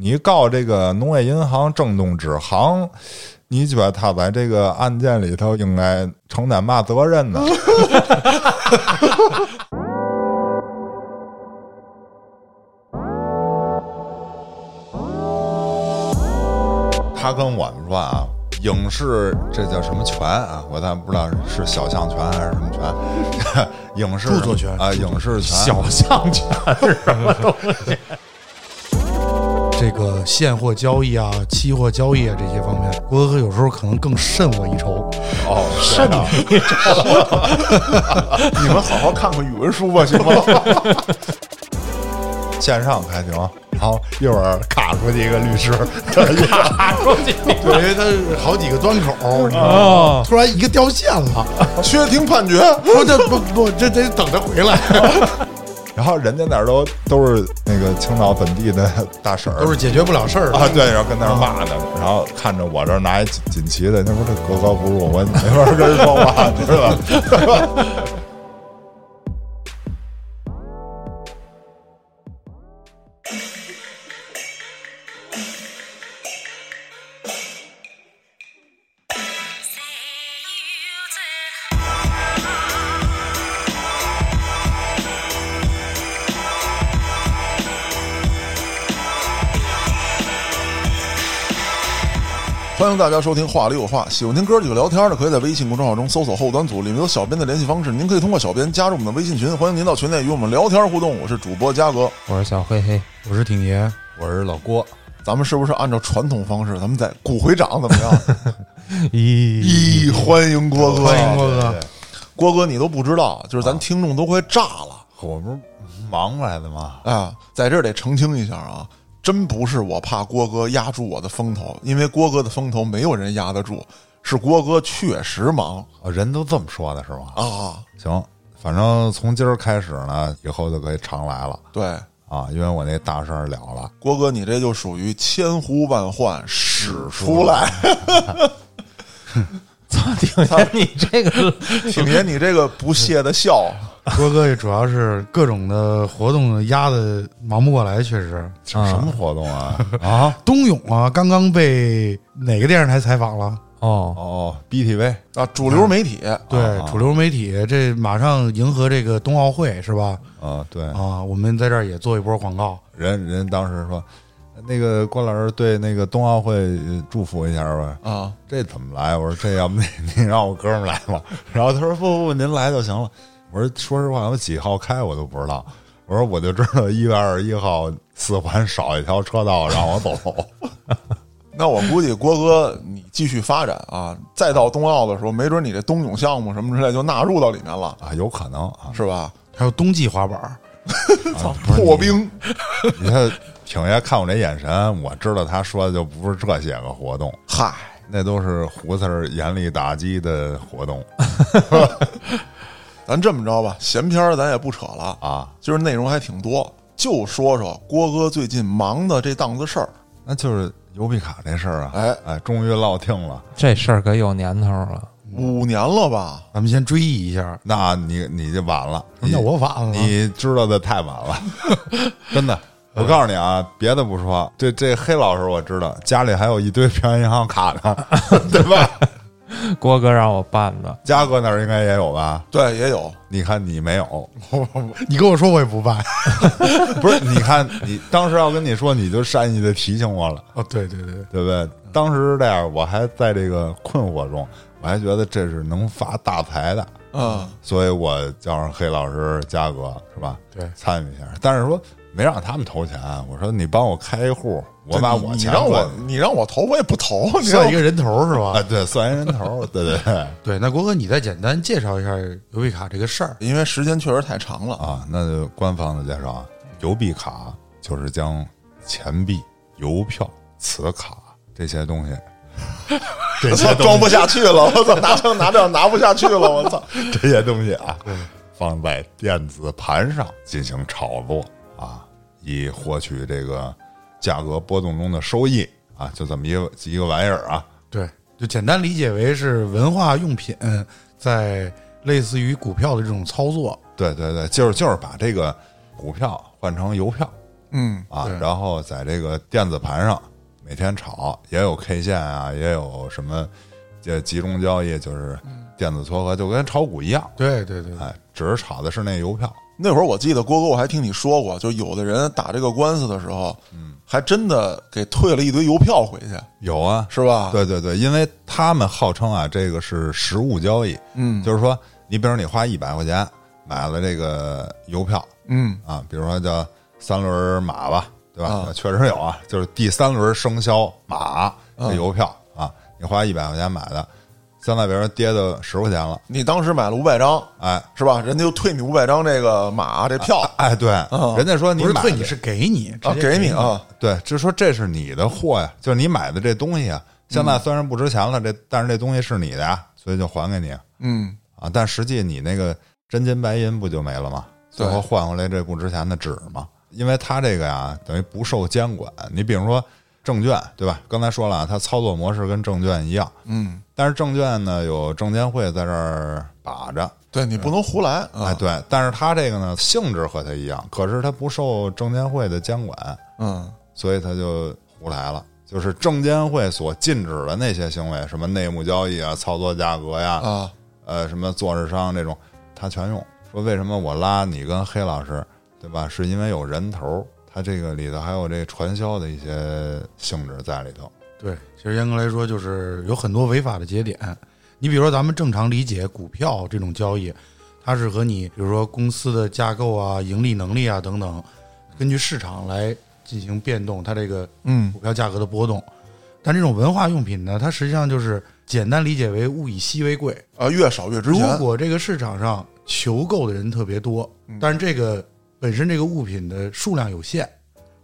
你告这个农业银行郑东支行，你觉得他在这个案件里头应该承担嘛责任呢？他跟我们说啊，影视这叫什么权啊？我咱不知道是肖像权还是什么权？影视著作权啊，影视权。小象权是什么东西？这个现货交易啊、期货交易啊这些方面，郭哥有时候可能更胜我一筹。哦，肾啊你。你们好好看看语文书吧，行吗？线上开庭，好，一会儿卡出去一个律师，卡出去。对，因为它好几个端口，你知道吗？哦，突然一个掉线了，缺听判决，不，这不不，这得等他回来，然后人家那儿都都是那个青岛本地的大婶儿，都是解决不了事儿的。啊，对，然后跟那儿骂呢，然后看着我这儿拿一锦锦旗的，那不是格格不入，我没法跟人说话，你知道吧？大家收听《话里有话》，喜欢听哥几个聊天的，可以在微信公众号中搜索后端组，里面有小编的联系方式，您可以通过小编加入我们的微信群，欢迎您到群内与我们聊天互动。我是主播嘉哥，我是小黑黑，我是挺爷，我是老郭，咱们是不是按照传统方式，咱们在鼓回掌怎么样？咦，咦，欢迎郭哥，欢迎郭哥郭哥，你都不知道，就是咱听众都快炸了对我不是忙来的吗？啊！在这儿得澄清一下啊，真不是我怕郭哥压住我的风头，因为郭哥的风头没有人压得住，是郭哥确实忙哦，人都这么说的是吗？啊。行，反正从今儿开始呢，以后就可以常来了对，啊，因为我那大事儿了了。郭哥，你这就属于千呼万唤始出来。操，听见你这个挺爷，你这个不屑的笑，郭哥也主要是各种的活动压的忙不过来，确实。什么活动啊？啊？冬泳啊，刚刚被哪个电视台采访了？哦，哦，BTV 啊，主流媒体对，啊主流媒体这马上迎合这个冬奥会是吧？啊，对，啊，我们在这儿也做一波广告。人人当时说，那个郭老师对那个冬奥会呃祝福一下吧。啊，这怎么来？我说这要不你你让我哥们儿来吧。然后他说不不不，您来就行了。我说说实话，我几号开我都不知道。我说我就知道一月二十一号四环少一条车道让我走。那我估计郭哥你继续发展啊，再到冬奥的时候，没准你这冬泳项目什么之类就纳入到里面了，啊，有可能啊。是吧？还有冬季滑板，操，破冰你看挺爷看我这眼神，我知道他说的就不是这些个活动，嗨，那都是胡四儿严厉打击的活动咱这么着吧，闲篇儿咱也不扯了，啊。今儿内容还挺多，就说说郭哥最近忙的这档子事儿。那就是邮币卡这事儿啊，哎哎，终于落听了。这事儿可有年头了。五年了吧？咱们先追忆一下。那你你就晚了，你那我晚了，你知道的太晚了，真的。我告诉你啊，别的不说，这这黑老师我知道，家里还有一堆平安银行卡呢，对吧？郭哥让我办的，嘉哥那儿应该也有吧？对，也有。你看你没有，你跟我说我也不办。不是？你看你当时要跟你说，你就善意的提醒我了，哦，对对对，对不对？当时这样，我还在这个困惑中，我还觉得这是能发大财的，嗯，所以我叫上黑老师、嘉哥是吧？对参与一下，但是说没让他们投钱，我说你帮我开一户，我把我你钱让我你让我投，我也不投。你算一个人头是吧？啊，对，算一人头，对对对对，那郭哥，你再简单介绍一下邮币卡这个事儿。因为时间确实太长了。啊，那就官方的介绍啊，邮币卡就是将钱币、邮票、磁卡这些东西，这些装不下去了，我操！拿枪拿这拿不下去了，我操！这些东西啊，放在电子盘上进行炒作啊，以获取这个价格波动中的收益啊，就这么一个一个玩意儿啊。对，就简单理解为是文化用品在类似于股票的这种操作。对对对，就是就是把这个股票换成邮票嗯啊，然后在这个电子盘上每天炒，也有 K 线啊，也有什么这集中交易，就是电子撮合，就跟炒股一样，对对对，哎，只是炒的是那邮票。那会儿我记得郭哥，我还听你说过，就有的人打这个官司的时候，嗯，还真的给退了一堆邮票回去，有啊，是吧？，对对对，因为他们号称啊，这个是实物交易，嗯就是说，你比如你花一百块钱买了这个邮票嗯啊，比如说叫三轮马吧，对吧？啊确实有啊，就是第三轮生肖马的邮票啊，你花一百块钱买的，现在比如说跌到十块钱了，你当时买了五百张，哎是吧？人家就退你五百张这个马这票哎，对，人家说你不是退你是给你啊，直接给你啊，对，就是说这是你的货呀，就是你买的这东西啊，现在虽然不值钱了，这但是这东西是你的呀，所以就还给你嗯啊。但实际你那个真金白银不就没了吗？最后换回来这不值钱的纸嘛。因为它这个呀，等于不受监管。你比如说证券，对吧？刚才说了啊，它操作模式跟证券一样，嗯，但是证券呢有证监会在这儿把着，对你不能胡来啊，哎，对。但是它这个呢性质和它一样，可是它不受证监会的监管，嗯所以他就胡来了。就是证监会所禁止的那些行为，什么内幕交易啊、操作价格呀、啊，呃，什么做市商这种，他全用。说为什么我拉你跟黑老师，对吧？是因为有人头儿，他这个里头还有这传销的一些性质在里头。对，其实严格来说，就是有很多违法的节点。你比如说，咱们正常理解股票这种交易，它是和你比如说公司的架构啊、盈利能力啊等等，根据市场来进行变动，它这个嗯股票价格的波动。但这种文化用品呢，它实际上就是简单理解为物以稀为贵。啊，越少越值钱如，果这个市场上求购的人特别多，但是这个本身这个物品的数量有限，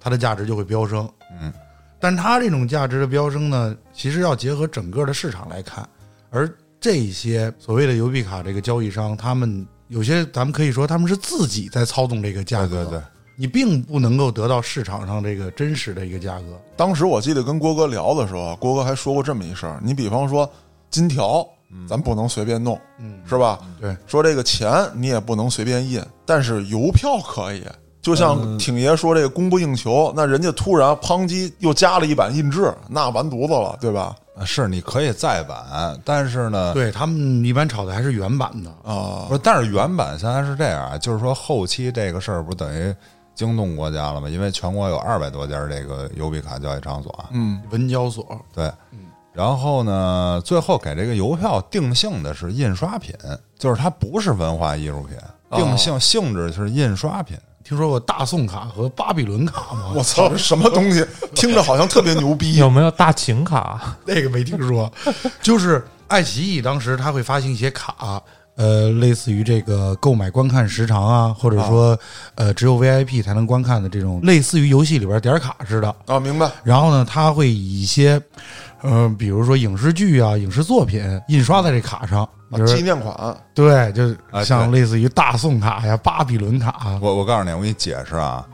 它的价值就会飙升。嗯，但它这种价值的飙升呢，其实要结合整个的市场来看，而这些所谓的邮币卡这个交易商，他们有些咱们可以说他们是自己在操纵这个价格，对对对，你并不能够得到市场上这个真实的一个价格。当时我记得跟郭哥聊的时候啊，郭哥还说过这么一事儿，你比方说金条，咱不能随便弄，嗯，是吧？对，说这个钱你也不能随便印，但是邮票可以。就像挺爷说这个供不应求，那人家突然抨击又加了一版印制，那完犊子了，对吧？啊是你可以再版，但是呢，对他们一般炒的还是原版的。啊不，是，但是原版现在是这样啊，就是说后期这个事儿不等于惊动国家了吗？因为全国有二百多家这个邮币卡交易场所啊，嗯文交所，对，然后呢，最后给这个邮票定性的是印刷品，就是它不是文化艺术品，哦定性性质是印刷品。听说过大宋卡和巴比伦卡吗？我操，这什么东西？听着好像特别牛逼有没有大秦卡？那个没听说，就是爱奇艺当时他会发行一些卡，呃，类似于这个购买观看时长啊，或者说呃只有 VIP 才能观看的这种，类似于游戏里边点卡似的。啊！明白？然后呢，他会以一些，呃，比如说影视剧啊、影视作品印刷在这卡上，啊就是纪念款。对，就像类似于大宋卡呀、巴比伦卡啊，我我告诉你，我给你解释啊，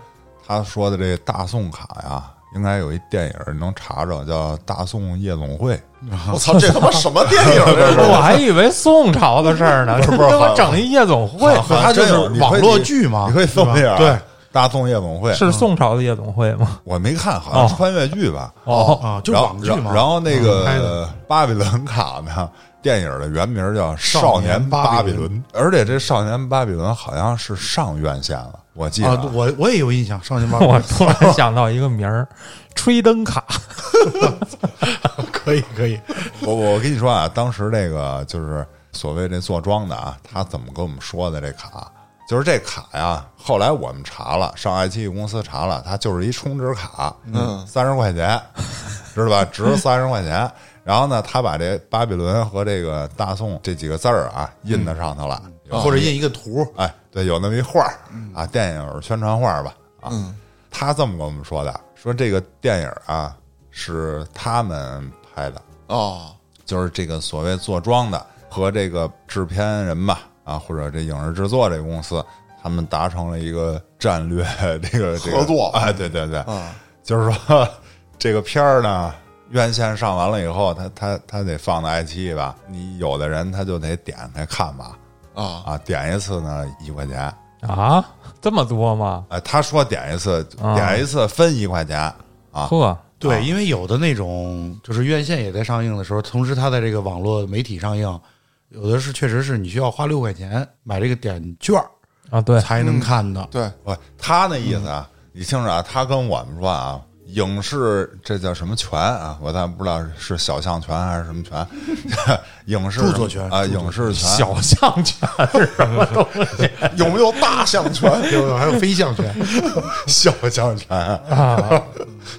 他说的这大宋卡呀，应该有一电影能查着，叫《大宋夜总会》。我操，这他妈什么电影？这是？我还以为宋朝的事儿呢，不是给我整一夜总会，好像它就是网络剧嘛，你可以搜一下对大宋夜总会》是宋朝的夜总会吗？我没看，好像是穿越剧吧？哦，啊，就然后网剧嘛。然后那个巴比伦卡呢，电影的原名叫《少少年年巴比伦伦》，而且这《少年巴比伦》好像是上院线了，我记得啊，我我也有印象，少年巴比 我伦突然想到一个名儿，吹灯卡。可以可以，我我跟你说啊，当时这个就是所谓这做庄的啊，他怎么跟我们说的这卡？就是这卡呀，后来我们查了，上爱奇艺公司查了，它就是一充值卡，嗯三十块钱，知道吧？值三十块钱。然后呢，他把这巴比伦和这个大宋这几个字儿啊印在上头了，或者印一个图，哎，对，有那么一画儿啊，电影宣传画儿吧啊，嗯他这么跟我们说的，说这个电影啊是他们拍的，哦就是这个所谓坐庄的和这个制片人吧，啊，或者这影视制作这个公司，他们达成了一个战略 这个这个合作哎，对对对，啊就是说这个片儿呢，院线上完了以后，他他他得放到爱奇艺吧，你有的人他就得点开看吧，啊。啊，点一次呢一块钱，啊，这么多吗？哎，他说点一次，啊。点一次分一块钱啊，呵，对，因为有的那种就是院线也在上映的时候，同时它在这个网络媒体上映，有的是确实是你需要花六块钱买这个点券儿啊，对，才能看的。对，不，他那意思啊，你听着啊，他跟我们说啊，影视这叫什么权啊？我咱不知道是小象权还是什么权，影视著作权啊，影视权小象权是什么东西 有没有大象权？有有还有飞象权，小象权啊？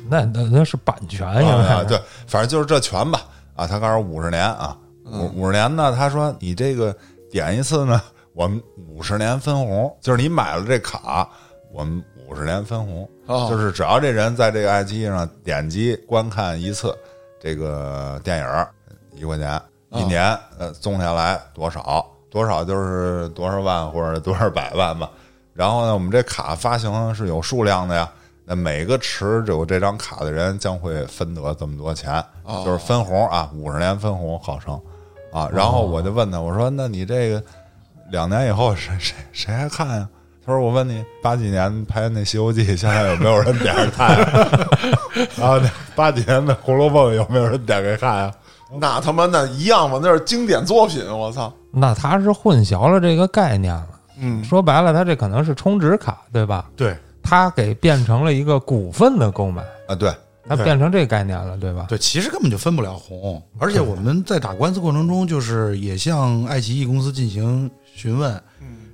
那那那是版权啊，呀，对，反正就是这权吧啊，他告诉五十年啊，五五十年呢，他说你这个点一次呢，我们五十年分红，就是你买了这卡，我们五十年分红，哦就是只要这人在这个爱奇艺上点击观看一次这个电影儿，一块钱，一年呃纵下来多少多少就是多少万或者多少百万吧。然后呢，我们这卡发行是有数量的呀。那每个持有这张卡的人将会分得这么多钱，就是分红啊，五十年分红号称啊。然后我就问他，我说：“那你这个两年以后谁谁谁还看呀？”他说：“我问你，八几年拍那《西游记》，现在有没有人点着看啊？然后八几年的《红楼梦》有没有人点开看啊？那他妈那一样吗？那是经典作品，我操！那他是混淆了这个概念了。嗯，说白了，他这可能是充值卡，对吧？对他给变成了一个股份的购买，啊，对，他对变成这个概念了，对吧？对，其实根本就分不了红。而且我们在打官司过程中，就是也向爱奇艺公司进行询问，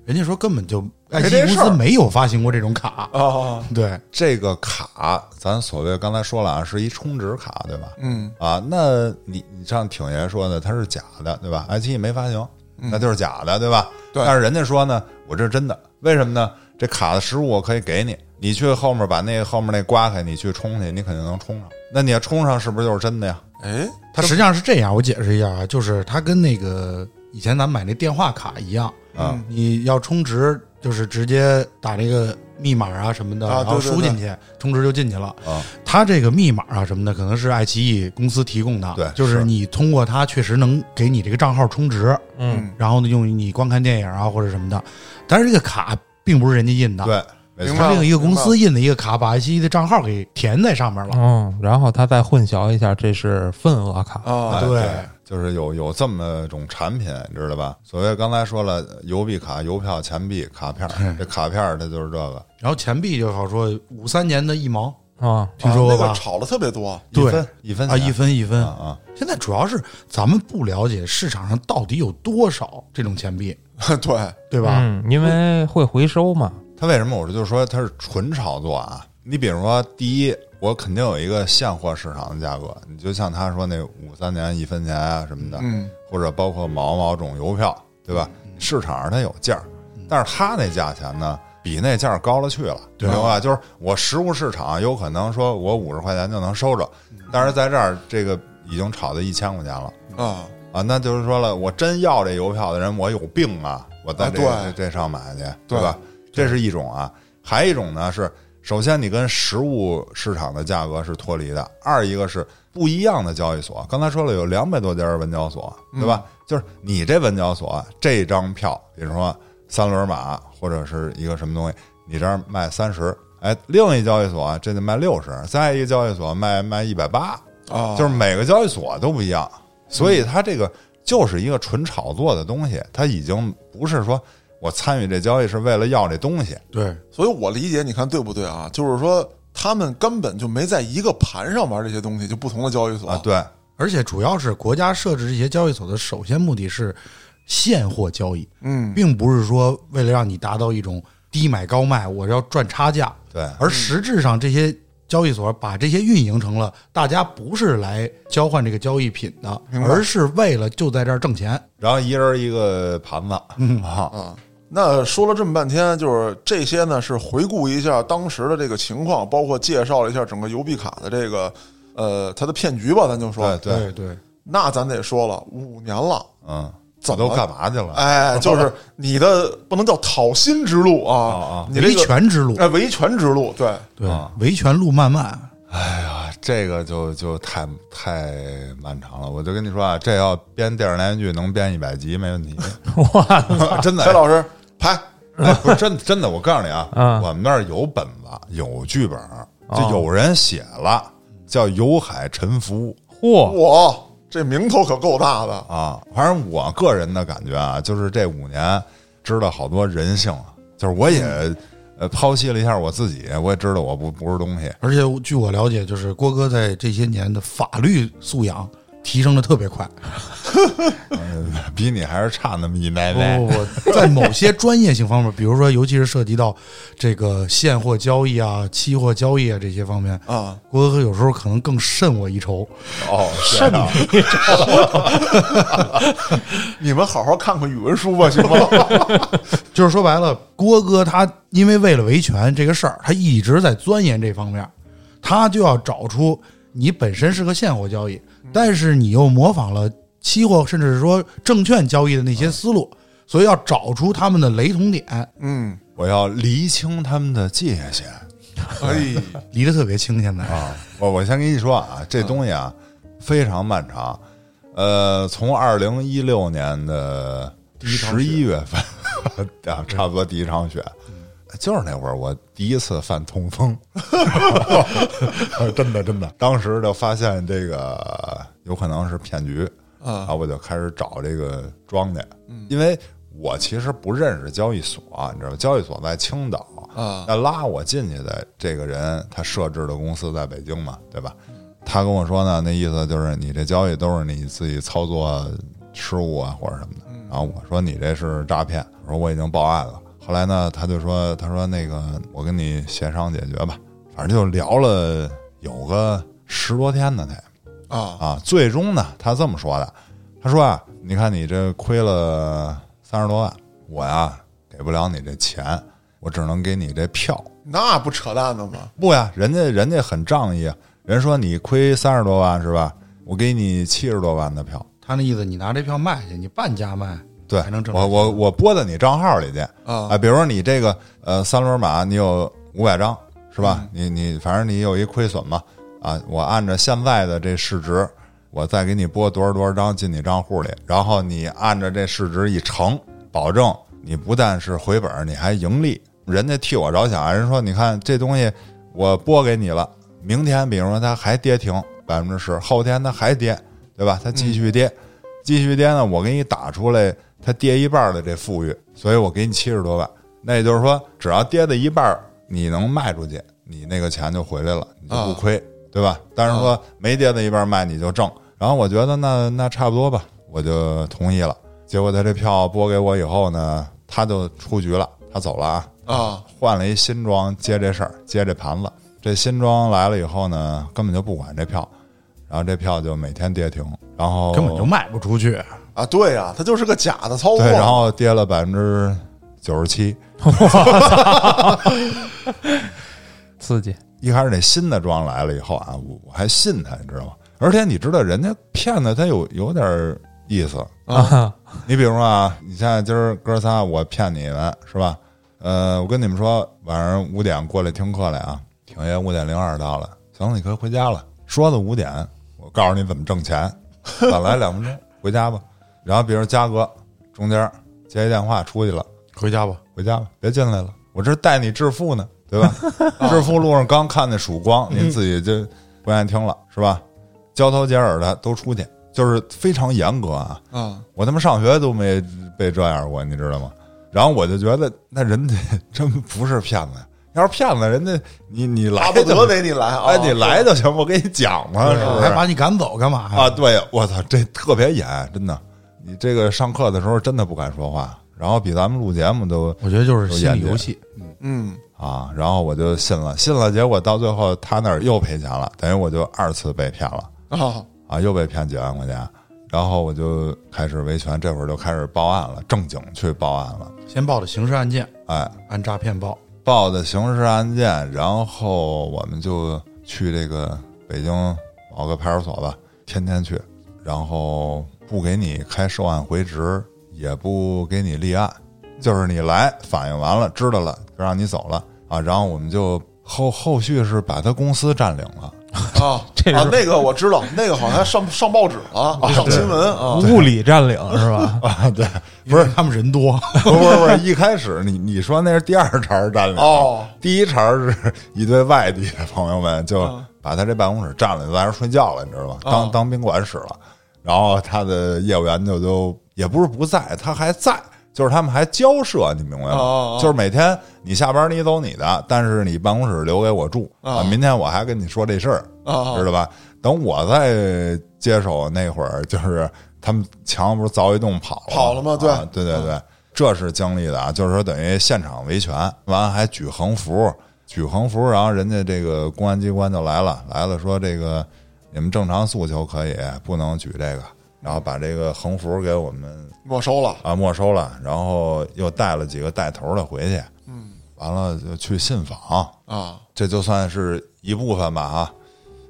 人家说根本就爱奇艺公司没有发行过这种卡。啊，对，这个卡咱所谓刚才说了啊，是一充值卡，对吧？嗯啊，那你你像挺爷说的，它是假的，对吧？爱奇艺没发行，那就是假的，对吧？对但是人家说呢，我这是真的，为什么呢？这卡的实物我可以给你，你去后面把那后面那刮开，你去充去，你肯定能充上。那你要充上，是不是就是真的呀？哎，它实际上是这样，我解释一下啊，就是它跟那个以前咱们买那电话卡一样，啊你要充值，就是直接打这个密码啊什么的，啊然后输进去，充值就进去了。啊，它这个密码啊什么的，可能是爱奇艺公司提供的，对就是是你通过它确实能给你这个账号充值，嗯，然后呢用于你观看电影啊或者什么的。但是这个卡并不是人家印的，，对，明白它另一个公司印的一个卡，把爱奇艺的账号给填在上面了。嗯，然后他再混淆一下，这是份额卡。啊，对。就是有有这么种产品，你知道吧？所谓刚才说了，邮币卡、邮票、钱币、卡片儿，这卡片儿它就是这个，然后钱币就好说，五三年的一毛，啊，听说过吧啊那个？炒的特别多，对。一分一分啊，一分一分。啊啊，现在主要是咱们不了解市场上到底有多少这种钱币，对，对吧？嗯，因为会回收嘛。它为什么我说就是说它是纯炒作啊？你比如说，第一，我肯定有一个现货市场的价格，你就像他说那五三年一分钱啊什么的，嗯，或者包括毛毛种邮票，对吧？市场上它有价，但是它那价钱呢，比那价高了去了，对明白吧？就是我实物市场有可能说我五十块钱就能收着，但是在这儿这个已经炒到一千块钱了。啊，啊，那就是说了，我真要这邮票的人，我有病啊！我在这、啊对这这上买去，对吧？这是一种啊，还一种呢是，首先你跟实物市场的价格是脱离的，二一个是不一样的交易所。刚才说了有两百多家文交所，对吧？就是你这文交所这张票，比如说三轮马或者是一个什么东西，你这儿卖三十，哎，另一交易所这就卖六十，再一个交易所卖卖一百八，啊，就是每个交易所都不一样，所以它这个就是一个纯炒作的东西，它已经不是说我参与这交易是为了要这东西，对，所以我理解，你看对不对啊？就是说，他们根本就没在一个盘上玩这些东西，就不同的交易所。啊，，对，而且主要是国家设置这些交易所的首先目的是现货交易，嗯，并不是说为了让你达到一种低买高卖，我要赚差价。对。而实质上，这些交易所把这些运营成了大家不是来交换这个交易品的，而是为了就在这儿挣钱。然后一人一个盘子，啊，啊，那说了这么半天，就是这些呢是回顾一下当时的这个情况，包括介绍了一下整个邮币卡的这个呃它的骗局吧，咱就说，对对，对，那咱得说了，五年了。嗯，怎么都干嘛去了？哎，就是你的不能叫讨薪之路啊，啊维你这个权之路，哎维权之路，对，对啊，维权路漫漫。哎呀，这个就就太太漫长了。我就跟你说啊，这要编电视连续剧，能编一百集没问题。哇，真的 蔡，老师拍，哎，不是真真的，我告诉你啊，嗯我们那儿有本子，有剧本，就有人写了，叫《有海沉浮嚯，哇，这名头可够大的》啊。反正我个人的感觉啊，就是这五年知道好多人性啊，就是我也呃剖析了一下我自己，我也知道我不不是东西。而且据我了解，就是郭哥在这些年的法律素养提升的特别快。比你还是差那么一奶不奶。不不，在某些专业性方面，比如说，尤其是涉及到这个现货交易啊、期货交易啊这些方面，啊！郭哥有时候可能更胜我一筹。哦，是啊，你们好好看看语文书吧，行吗？就是说白了，郭哥他因为为了维权这个事儿，他一直在钻研这方面，他就要找出你本身是个现货交易，但是你又模仿了期货甚至是说证券交易的那些思路，所以要找出他们的雷同点，嗯，我要厘清他们的界限。哎，离得特别清。现在。啊！我我先跟你说啊，这东西啊非常漫长。呃，从二零一六年的十一月份 啊，差不多第一场雪，就是那会儿我第一次犯痛风，真的真的，当时就发现这个有可能是骗局啊然后我就开始找这个庄家，因为我其实不认识交易所，你知道吗？交易所在青岛啊那拉我进去的这个人，他设置的公司在北京嘛，对吧？他跟我说呢，那意思就是你这交易都是你自己操作失误啊或者什么的。然后我说你这是诈骗，我说我已经报案了。后来呢，他就说，他说那个我跟你协商解决吧，反正就聊了有个十多天呢，得。啊啊，最终呢，他这么说的，他说啊，你看你这亏了三十多万，我呀给不了你这钱，我只能给你这票。那不扯淡的吗？不呀，人家人家很仗义啊，人说你亏三十多万是吧？我给你七十多万的票，他那意思，你拿这票卖去，你半价卖，对我我我拨到你账号里去啊啊，比如说你这个呃三轮马，你有五百张是吧？你你反正你有一亏损嘛啊，我按照现在的这市值，我再给你拨多少多少张进你账户里，然后你按照这市值一乘，保证你不但是回本，你还盈利。人家替我着想，人说你看这东西我拨给你了，明天比如说它还跌停百分之十，后天它还跌，对吧？它继续跌，继续跌呢，我给你打出来它跌一半的这富裕，所以我给你七十多万。那也就是说，只要跌的一半，你能卖出去，你那个钱就回来了，你就不亏，对吧？但是说没跌的一半卖你就挣。然后我觉得那那差不多吧，我就同意了。结果他这票拨给我以后呢，他就出局了，他走了啊。啊换了一新庄接这事儿，接这盘子。这新庄来了以后呢，根本就不管这票，然后这票就每天跌停，然后根本就卖不出去。啊！对呀、它就是个假的操作。对，然后跌了百分之九十七。刺激，一开始那新的庄来了以后啊，我我还信他，你知道吗？而且你知道人家骗子他有有点意思。啊，你比如说啊，你现在今儿哥仨我骗你们是吧？呃，我跟你们说，晚上五点过来听课来啊，挺爷五点零二到了，行了，你可以回家了。说的五点，我告诉你怎么挣钱，晚来两分钟回家吧。然后比如嘉哥中间接一电话出去了，回家吧，回家吧，别进来了，我这带你致富呢，对吧？致富路上刚看那曙光，您自己就不愿意听了，是吧？交头接耳的都出去，就是非常严格啊。啊，我他妈上学都没被这样过，你知道吗？然后我就觉得那人家真不是骗子呀，要是骗子，人家你你来不得得你来啊！哎，你来就行，我给你讲嘛，是不是？还把你赶走干嘛呀？啊，对，我操，这特别严，真的。你这个上课的时候真的不敢说话，然后比咱们录节目都我觉得就是心理游戏。嗯啊，然后我就信了，信了，结果到最后他那儿又赔钱了，等于我就二次被骗了啊啊，又被骗几万块钱，然后我就开始维权，这会儿就开始报案了，正经去报案了，先报的刑事案件，哎，按诈骗报。报的刑事案件，然后我们就去这个北京某个派出所吧，天天去，然后不给你开受案回执，也不给你立案，就是你来反映完了，知道了就让你走了啊，然后我们就后后续是把他公司占领了，啊这是啊，那个我知道，那个好像上上报纸了，上新闻啊。物理占领是吧？啊，对，不是他们人多，不是不是一开始你你说那是第二茬占领，哦。第一茬是一堆外地的朋友们就把他这办公室占了，就在那睡觉了，你知道吧？当啊。当宾馆使了，然后他的业务员就都也不是不在，他还在。就是他们还交涉，你明白吗？哦哦哦。就是每天你下班你走你的，但是你办公室留给我住啊明天我还跟你说这事儿，啊知道吧？等我再接手那会儿，就是他们墙不是凿一洞跑了跑了吗？对。啊对对对，这是经历的啊，就是说等于现场维权，完了还举横幅，举横幅，然后人家这个公安机关就来了，来了说这个你们正常诉求可以，不能举这个，然后把这个横幅给我们没收了啊没收了，然后又带了几个带头的回去，嗯，完了就去信访，啊这就算是一部分吧啊。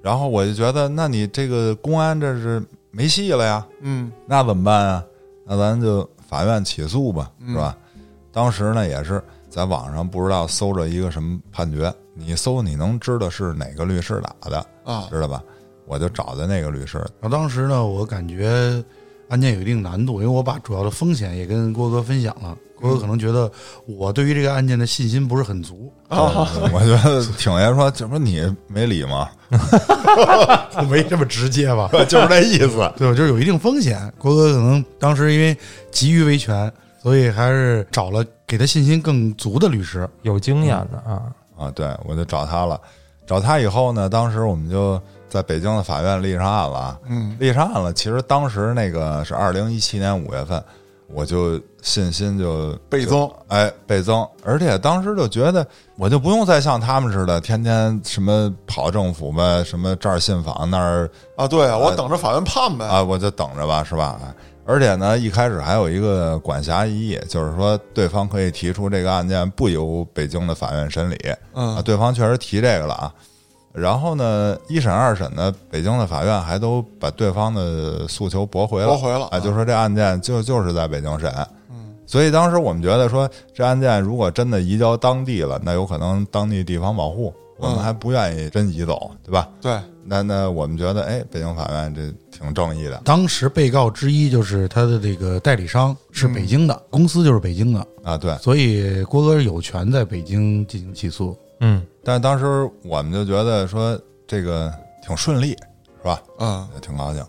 然后我就觉得，那你这个公安这是没戏了呀，嗯那怎么办啊？那咱就法院起诉吧，是吧？当时呢也是在网上不知道搜着一个什么判决，你搜你能知道是哪个律师打的，啊知道吧？我就找的那个律师，然后当时呢，我感觉案件有一定难度，因为我把主要的风险也跟郭哥分享了。郭哥可能觉得我对于这个案件的信心不是很足啊，我觉得挺爷说，这不你没理吗？没这么直接吧？就是这意思。对，就是有一定风险。郭哥可能当时因为急于维权，所以还是找了给他信心更足的律师。有经验的啊，啊，对，我就找他了。找他以后呢，当时我们就在北京的法院立上案了啊。嗯，立上案了。其实当时那个是二零一七年五月份，我就信心就倍增，哎倍增，而且当时就觉得我就不用再像他们似的，天天什么跑政府呗，什么这儿信访那儿啊，对啊，我等着法院判呗。啊，我就等着吧，是吧？而且呢，一开始还有一个管辖异议，就是说对方可以提出这个案件不由北京的法院审理。啊，嗯对方确实提这个了啊。然后呢，一审、二审呢，北京的法院还都把对方的诉求驳回了，驳回了啊，就说这案件就就是在北京审。嗯，所以当时我们觉得说，这案件如果真的移交当地了，那有可能当地地方保护，我们嗯还不愿意真移走，对吧？对，那那我们觉得，哎，北京法院这挺正义的当时被告之一就是他的这个代理商是北京的，公司就是北京的，啊，对。所以郭哥有权在北京进行起诉。嗯，但是当时我们就觉得说这个挺顺利，是吧？嗯也挺高兴。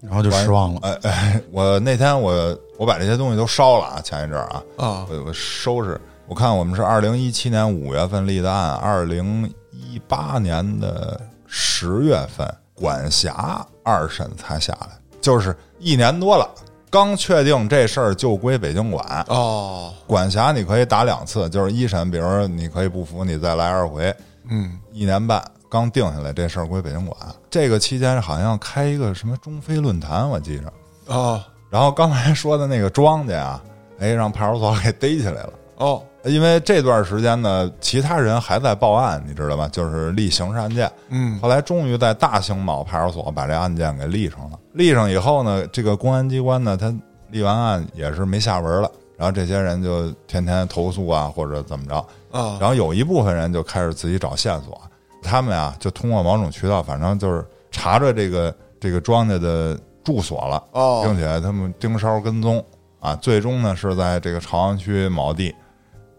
然后就失望了。哎哎，我那天我我把这些东西都烧了啊，前一阵儿啊，啊我我收拾。我看我们是二零一七年五月份立的案，二零一八年的十月份管辖二审才下来，就是一年多了，刚确定这事儿就归北京管。哦，管辖你可以打两次，就是一审，比如说你可以不服，你再来二回，嗯一年半刚定下来，这事儿归北京管。这个期间好像开一个什么中非论坛，我记着。哦然后刚才说的那个庄家啊，哎，让派出所给逮起来了。哦因为这段时间呢，其他人还在报案，你知道吧？就是立刑事案件。嗯后来终于在大兴某派出所把这案件给立上了。立上以后呢，这个公安机关呢，他立完案也是没下文了。然后这些人就天天投诉啊，或者怎么着。啊然后有一部分人就开始自己找线索，他们啊就通过某种渠道，反正就是查着这个这个庄家的住所了，哦并且他们盯梢跟踪啊，最终呢是在这个朝阳区某地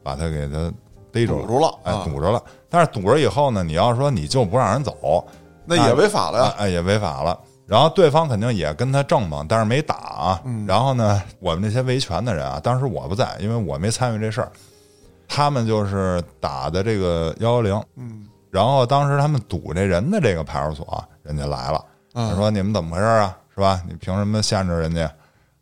把他给他逮住了，堵住了哎，啊堵着了。但是堵着以后呢，你要说你就不让人走，那也违法了呀。啊哎，也违法了。然后对方肯定也跟他正嘛，但是没打啊。嗯然后呢，我们那些维权的人啊，当时我不在，因为我没参与这事儿。他们就是打的这个幺幺零，嗯然后当时他们堵这人的这个派出所，人家来了，他嗯说你们怎么回事啊？是吧？你凭什么限制人家？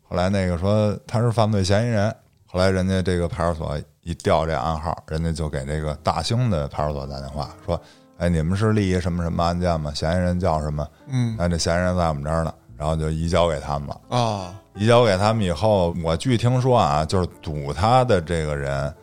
后来那个说他是犯罪嫌疑人，后来人家这个派出所一调这暗号，人家就给这个大兴的派出所打电话说：“哎，你们是立一什么什么案件吗？嫌疑人叫什么？嗯那这嫌疑人在我们这儿呢。”然后就移交给他们了。啊移交给他们以后，我据听说啊，就是堵他的这个人，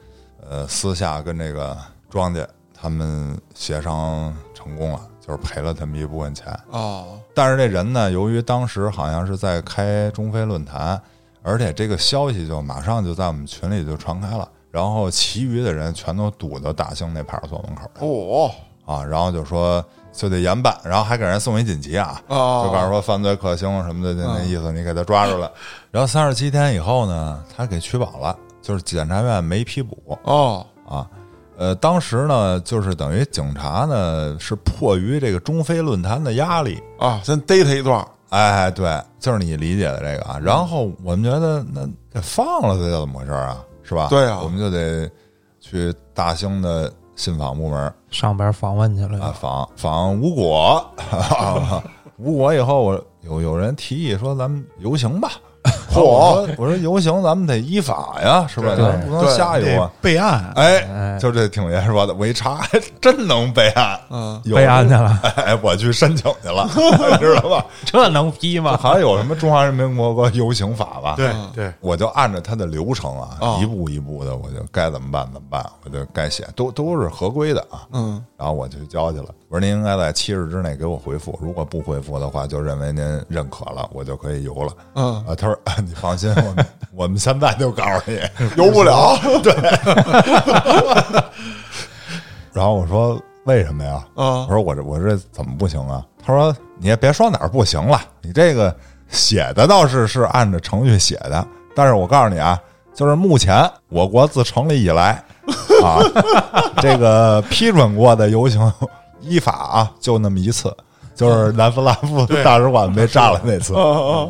呃，私下跟这个庄家他们协商成功了，就是赔了他们一部分钱。啊但是这人呢，由于当时好像是在开中非论坛，而且这个消息就马上就在我们群里就传开了，然后其余的人全都堵到大兴那派出所门口了哦啊，然后就说就得严办，然后还给人送一锦旗啊，啊，就告诉说犯罪克星什么的，就那意思，你给他抓住了。然后三十七天以后呢，他给取保了，就是检察院没批捕哦，啊。呃，当时呢，就是等于警察呢是迫于这个中非论坛的压力，啊，先逮他一段儿，哎，对，就是你理解的这个啊。然后我们觉得那给放了，这叫怎么回事啊？是吧？对啊我们就得去大兴的信访部门上边访问去了啊，访访无果，无果以后，我有有人提议说咱们游行吧。嚯我说我说游行咱们得依法呀，是吧？不能瞎游啊。备案，哎，哎就这挺爷说的，我一查还真能备案，嗯，备案去了，哎，我去申请去了，知道吧？这能批吗？好像有什么中华人民共和国游行法吧？对嗯对，我就按照它的流程啊，哦一步一步的，我就该怎么办怎么办，我就该写，都都是合规的啊。嗯，然后我就交去了。我说您应该在七日之内给我回复，如果不回复的话，就认为您认可了，我就可以游了。嗯啊，他说啊 你放心，我们我们现在就告诉你。游不了，对 然后我说为什么呀？啊我说我这我这怎么不行啊？他说你也别说哪儿不行了，你这个写的倒是是按照程序写的，但是我告诉你啊，就是目前我国自成立以来啊，这个批准过的游行依法啊，就那么一次，就是南斯拉夫大使馆被炸了那次。啊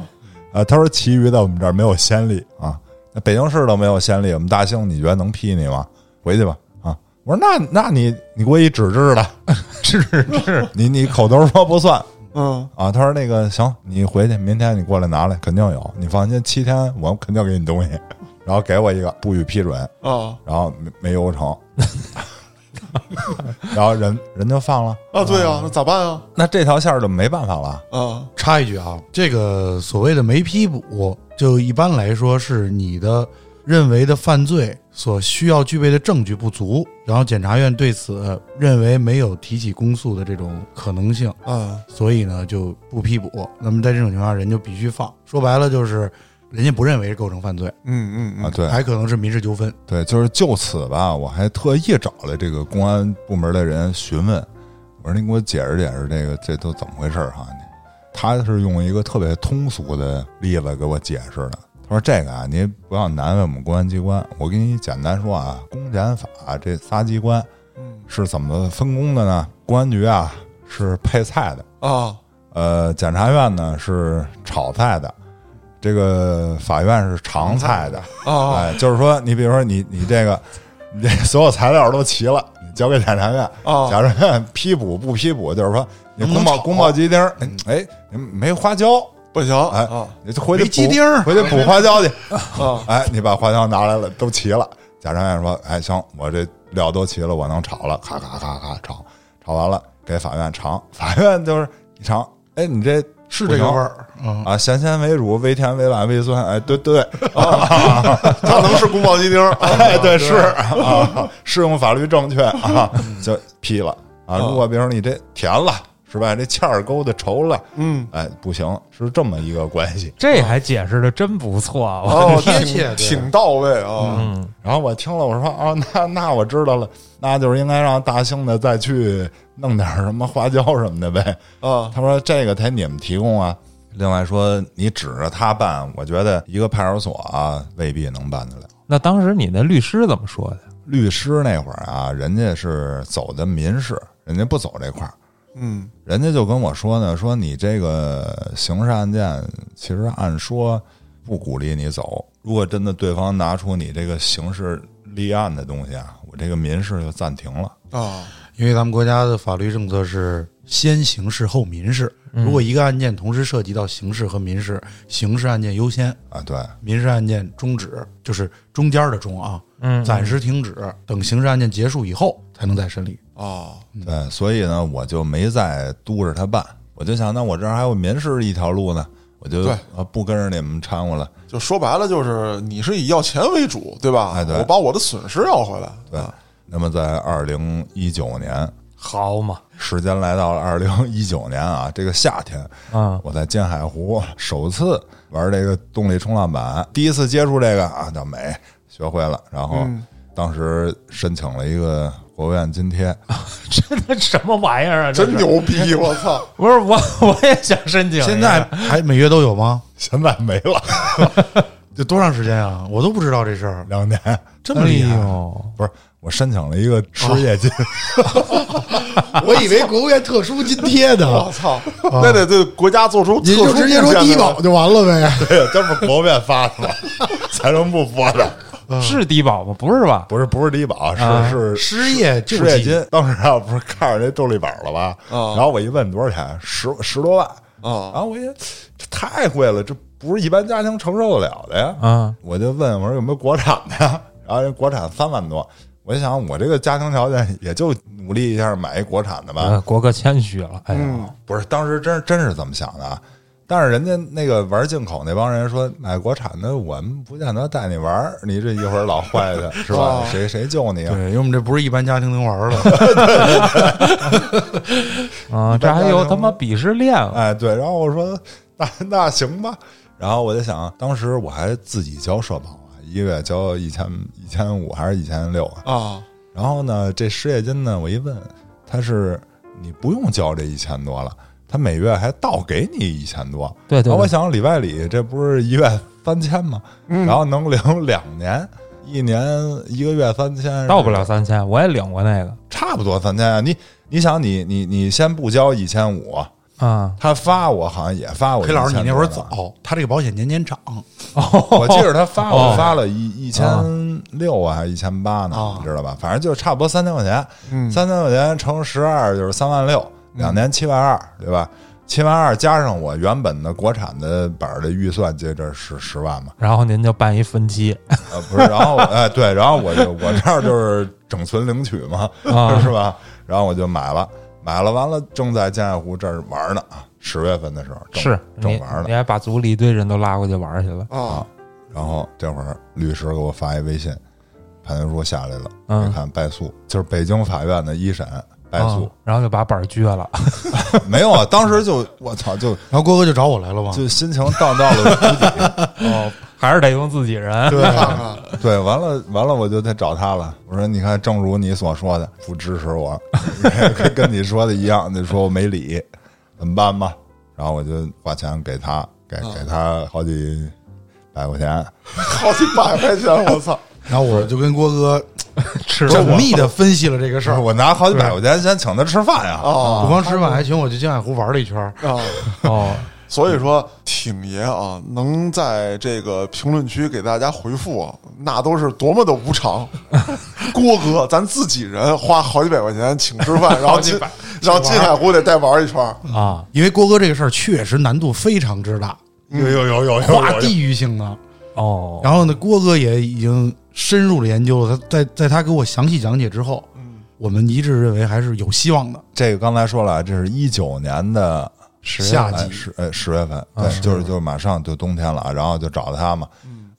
啊，啊，他说其余的我们这儿没有先例啊，那北京市都没有先例，我们大兴你觉得能批你吗？回去吧啊！我说那那你你给我一纸质的，纸质，你你口头说不算嗯啊。他说那个行，你回去，明天你过来拿来，肯定有，你放心，七天我肯定给你东西。然后给我一个不予批准，啊然后没没邮成，然后人人就放了，啊，对啊，那咋办啊？那这条线儿就没办法了。啊插一句啊，这个所谓的没批捕，就一般来说是你的认为的犯罪所需要具备的证据不足，然后检察院对此认为没有提起公诉的这种可能性，啊所以呢就不批捕。那么在这种情况下，人就必须放。说白了就是，人家不认为是构成犯罪，嗯嗯嗯，啊对还可能是民事纠纷。对，就是就此吧，我还特意找了这个公安部门的人询问，我说您给我解释解释这个这都怎么回事儿哈？他是用一个特别通俗的例子给我解释的。他说：“这个啊，您不要难为我们公安机关，我给你简单说啊，公检法这仨机关嗯是怎么分工的呢？公安局啊是配菜的，啊呃，检察院呢是炒菜的，这个法院是常菜的。啊哎，就是说，你比如说你你这个，你这所有材料都齐了，你交给检察院，啊检察院批捕不批捕，就是说你宫保宫保鸡丁儿，哎，你没花椒，不行哎啊你就回去没鸡补丁回去补花椒去。啊哎，你把花椒拿来了，都齐了。检察院说，哎，行，我这料都齐了，我能炒了，咔咔咔咔炒，炒完了给法院尝，法院就是一尝，哎，你这是这个味儿。啊，啊，咸鲜为主，微甜微辣微酸，哎，对对，它能是宫保鸡丁儿。哎，对是。啊，适用法律正确啊，就批了。啊。如果比如说你这甜了，是吧？这欠儿勾的稠了，嗯哎，不行，是这么一个关系。这还解释的真不错啊！我哦，贴挺切对挺到位啊嗯，然后我听了，我说啊，那那我知道了，那就是应该让大兴的再去弄点什么花椒什么的呗。啊他说这个得你们提供啊。另外说，你指着他办，我觉得一个派出所啊未必能办得了。那当时你那律师怎么说的？律师那会儿啊，人家是走的民事，人家不走这块儿。嗯人家就跟我说呢，说你这个刑事案件，其实按说不鼓励你走。如果真的对方拿出你这个刑事立案的东西啊，我这个民事就暂停了。啊因为咱们国家的法律政策是先刑事后民事，嗯如果一个案件同时涉及到刑事和民事，刑事案件优先，啊，对，民事案件终止，就是中间的中啊，嗯，暂时停止，等刑事案件结束以后才能再审理。啊对，所以呢，我就没再督着他办。我就想，那我这儿还有民事一条路呢，我就对啊不跟着你们掺和了。就说白了就是你是以要钱为主，对吧？哎对我把我的损失要回来。对啊，那么在二零一九年，好嘛，时间来到了二零一九年啊，这个夏天，啊，我在金海湖首次玩这个动力冲浪板，第一次接触这个啊，叫美，学会了。然后嗯当时申请了一个国务院津贴，这他什么玩意儿啊？这真是！牛逼！我操，不是我，我也想申请一个。现在还每月都有吗？现在没了，这多长时间啊？我都不知道这事儿，两年。哎这么厉害。呦，不是，我申请了一个失业金，我以为国务院特殊津贴呢我，操，那得对国家做出特你殊就直接说低保就完了呗。对，这不是国务院发的吗？财政部拨的，是低保吗？不是吧？不是不是低保，是、啊是失业救济失业金。当时啊，不是看着那周立宝了吧？啊然后我一问多少钱，十十多万。啊然后我一这太贵了，这不是一般家庭承受得了的呀。啊，我就问我说有没有国产的呀？然后人国产三万多，我就想我这个家庭条件 也就努力一下买一国产的吧。呃，国哥谦虚了。哎呦，嗯不是，当时真真是这么想的啊。但是人家那个玩进口那帮人说买国产的，我们不见得带你玩，你这一会儿老坏的 是吧哦？谁谁救你啊？对，因为我们这不是一般家庭能玩的。啊，这还有他妈鄙视链了。哎，对，然后我说那那行吧，然后我就想，当时我还自己交社保啊，一个月交一千一千五还是一千六啊？啊然后呢，这失业金呢，我一问，他是你不用交这一千多了，他每月还倒给你一千多。对对对，然后我想里外里这不是一月三千吗？然后能领两年，一年一个月三千，到不了三千，我也领过那个差不多三千啊。你你想你你你先不交一千五，啊。他发我好像也发我。黑老师，你那会儿，早，他这个保险年年涨。我记着他发我哦发了一一千六啊，还是一千八呢啊，你知道吧？反正就差不多三千块钱，嗯三千块钱乘十二就是三万六，两年七万二，对吧？七万二加上我原本的国产的本儿的预算，接着是十万嘛。然后您就办一分期呃，不是，然后哎对，然后我就我这儿就是整存领取嘛，啊是吧？然后我就买了，买了完了，正在建爱湖这儿玩呢啊，十月份的时候正是你正玩呢你还把组里一堆人都拉过去玩去了。啊然后这会儿律师给我发一微信，判决书下来了，嗯你看败诉，就是北京法院的一审败诉啊，然后就把板儿撅了。没有啊，当时就我操，就然后郭哥就找我来了嘛。就心情荡到了谷底。哦，还是得用自己人。对，看 看对，完了完了，我就得找他了。我说，你看，正如你所说的，不支持我，跟跟你说的一样，你说我没理，怎么办吧？然后我就花钱给他，给给他好几百块钱。好几百块钱，我操！然后我就跟郭哥 吃缜密的分析了这个事儿。我拿好几百块钱先请他吃饭呀。啊不光吃饭，还请我去江海湖玩了一圈！哦，所以说，挺爷啊，能在这个评论区给大家回复啊，那都是多么的无常。郭哥，咱自己人花好几百块钱请吃饭，然后进，然后金海湖得带玩一圈儿。啊，因为郭哥这个事儿确实难度非常之大，有有有有有有。跨地域性的。哦，然后呢，郭哥也已经深入的研究了。他在在他给我详细讲解之后，我们一致认为还是有希望的。这个刚才说了，这是一九年的十夏季哎十呃十月份，对，就是就是马上就冬天了啊，然后就找他嘛，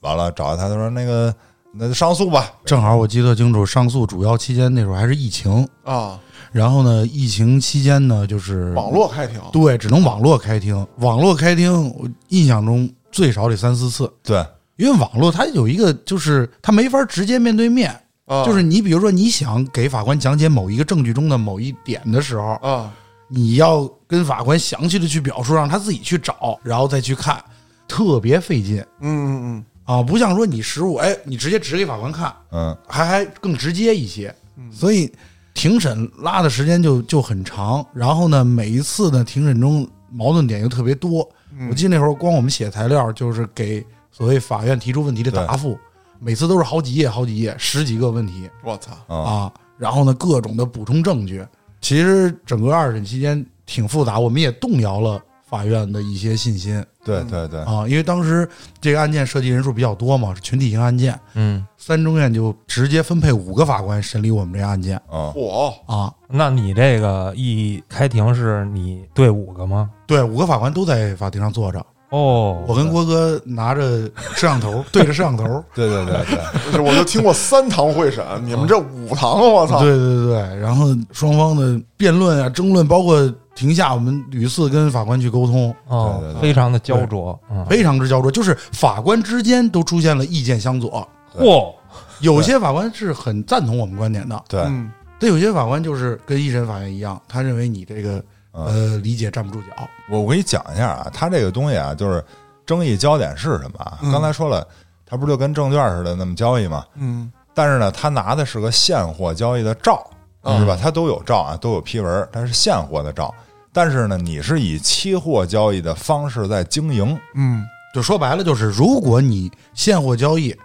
完了找他，他说那个那就上诉吧，正好我记得清楚，上诉主要期间那时候还是疫情，啊！然后呢，疫情期间呢，就是网络开庭对，只能网络开庭。网络开庭，我印象中最少得三四次，对，因为网络它有一个就是它没法直接面对面，啊，就是你比如说你想给法官讲解某一个证据中的某一点的时候，啊你要跟法官详细的去表述，让他自己去找，然后再去看，特别费劲嗯嗯嗯啊！不像说你实物，哎，你直接指给法官看，嗯，还还更直接一些。所以庭审拉的时间就就很长，然后呢，每一次呢庭审中矛盾点又特别多。我记得那会儿光我们写材料，就是给所谓法院提出问题的答复，每次都是好几页、好几页，十几个问题嗯，我操！啊，啊，然后呢各种的补充证据。其实整个二审期间挺复杂，我们也动摇了法院的一些信心。对对对，啊，因为当时这个案件涉及人数比较多嘛，是群体性案件，嗯，三中院就直接分配五个法官审理我们这个案件。嗯，我啊。那你这个一开庭是你对五个吗？对，五个法官都在法庭上坐着，哦，我跟郭哥拿着摄像头对着摄像头，对对对对，我就听过三堂会审，你们这五堂啊！我操！对对对，然后双方的辩论啊、争论，包括庭下我们屡次跟法官去沟通，哦对对，对非常的焦灼，嗯，非常之焦灼，就是法官之间都出现了意见相左，嚯，有些法官是很赞同我们观点的，对，嗯但有些法官就是跟一审法院一样，他认为你这个嗯呃理解站不住脚。我我给你讲一下啊，他这个东西啊，就是争议焦点是什么刚才说了，他不是就跟证券似的那么交易吗？嗯但是呢，他拿的是个现货交易的照，嗯是吧？他都有照啊，都有批文，它是现货的照。但是呢，你是以期货交易的方式在经营，嗯就说白了，就是如果你现货交易，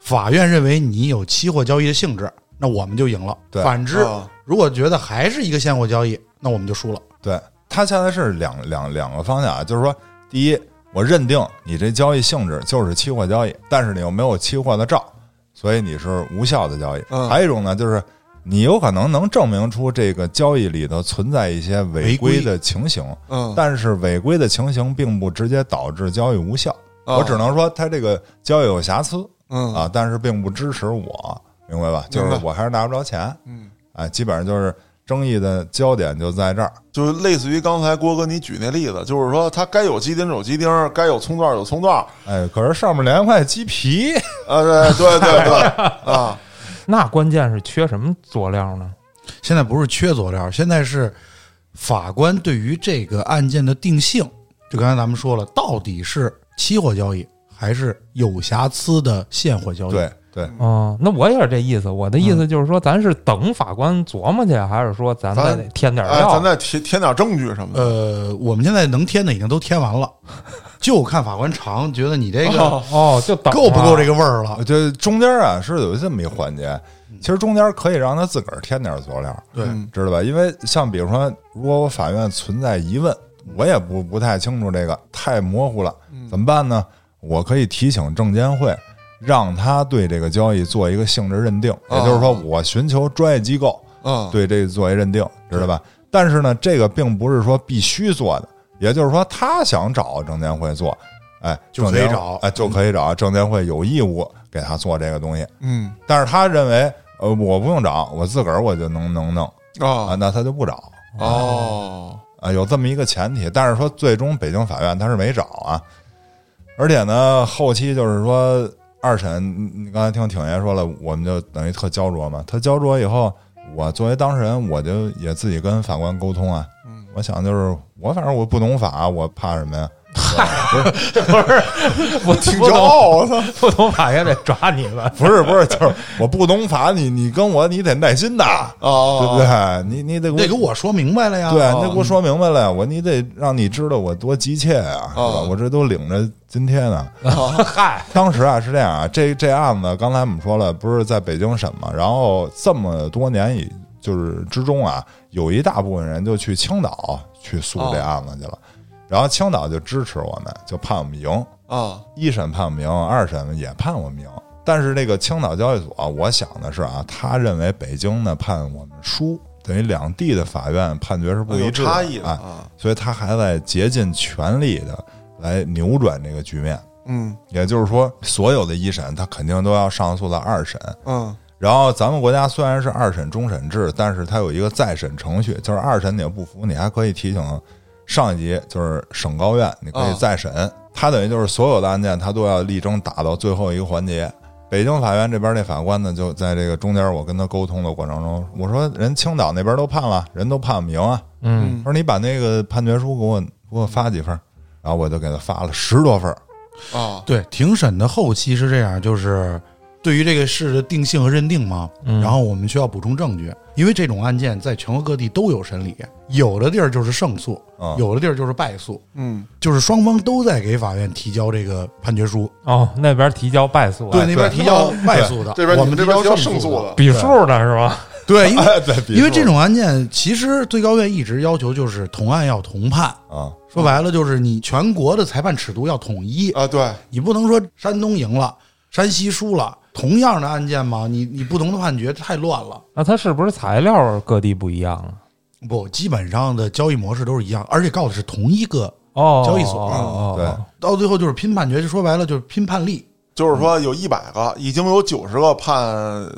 法院认为你有期货交易的性质，那我们就赢了。对反之，啊如果觉得还是一个现货交易，那我们就输了。对，它现在是两两两个方向啊，就是说，第一，我认定你这交易性质就是期货交易，但是你又没有期货的照，所以你是无效的交易。嗯。还有一种呢，就是你有可能能证明出这个交易里头存在一些违违规规的情形，嗯，但是违规的情形并不直接导致交易无效。哦。我只能说它这个交易有瑕疵嗯。啊，但是并不支持我，明白吧？就是明白。我还是拿不着钱，嗯，哎，基本上就是争议的焦点就在这儿。就类似于刚才郭哥你举那例子，就是说它该有鸡丁有鸡丁，该有葱段有葱段，哎，可是上面连块鸡皮，啊，对对对对啊，那关键是缺什么佐料呢？现在不是缺佐料，现在是法官对于这个案件的定性，就刚才咱们说了，到底是期货交易还是有瑕疵的现货交易？对对，哦，那我也是这意思。我的意思就是说，咱是等法官琢磨去，还是说咱再添点哎，料？咱再添添点证据什么的。呃，我们现在能添的已经都添完了，就看法官长觉得你这个哦哦，就等够不够这个？味儿了。就中间啊是有这么一环节，其实中间可以让他自个儿添点佐料，对，嗯知道吧？因为像比如说，如果我法院存在疑问，我也不不太清楚这个，太模糊了，怎么办呢？我可以提请证监会，让他对这个交易做一个性质认定，也就是说，我寻求专业机构嗯，对这个做一认定，知道吧？但是呢，这个并不是说必须做的，也就是说，他想找证监会做，哎，就可以找。哎，就可以找证监会有义务给他做这个东西。嗯。但是他认为，呃，我不用找，我自个儿我就能能弄啊，啊那他就不找。哦，啊，有这么一个前提。但是说，最终北京法院他是没找啊，而且呢，后期就是说二审，你你刚才听挺爷说了，我们就等于特焦灼嘛。他焦灼以后，我作为当事人，我就也自己跟法官沟通啊。嗯我想就是我反正我不懂法，我怕什么呀？我 挺骄傲，我操！不懂法也得抓你们。不是不是，就是我不懂法，你你跟我你得耐心的，哦，对不对？你你得给我得给我说明白了呀。对，哦那给我说明白了，我你得让你知道我多急切呀、是吧？哦我这都领着今天呢。嗨，当时啊是这样啊，这这案子刚才我们说了，不是在北京审嘛，然后这么多年以就是之中啊，有一大部分人就去青岛去诉这案子去了，然后青岛就支持我们，就判我们赢，啊，一审判我们赢，二审也判我们赢。但是这个青岛交易所，我想的是啊，他认为北京呢判我们输，等于两地的法院判决是不一致的差异的啊，啊，所以他还在竭尽全力的来扭转这个局面。嗯也就是说，所有的一审他肯定都要上诉到二审。嗯然后咱们国家虽然是二审终审制，但是它有一个再审程序，就是二审你要不服，你还可以提请上一级，就是省高院，你可以啊再审。他等于就是所有的案件，他都要力争打到最后一个环节。北京法院这边那法官呢，就在这个中间，我跟他沟通的过程中，我说人青岛那边都判了，人都判我们赢啊。嗯，他说你把那个判决书给我给我发几份儿，然后我就给他发了十多份儿。啊，对，庭审的后期是这样，就是对于这个事的定性和认定嘛，嗯然后我们需要补充证据，因为这种案件在全国各地都有审理，有的地儿就是胜诉，啊。有的地儿就是败诉，嗯。就是双方都在给法院提交这个判决书，哦，那边提交败诉，对，那边对提交败诉的，这边我们这边提交胜诉的，比数的是吧？对，因为 对，比数因为这种案件，其实最高院一直要求就是同案要同判，啊，说白了就是你全国的裁判尺度要统一，啊，对，你不能说山东赢了，山西输了，同样的案件嘛，你你不同的判决太乱了。那它是不是材料各地不一样啊？不，基本上的交易模式都是一样，而且告的是同一个，哦，交易所。哦哦对。哦到最后就是拼判决，就说白了就是拼判例。就是说有一百个，已经有九十个判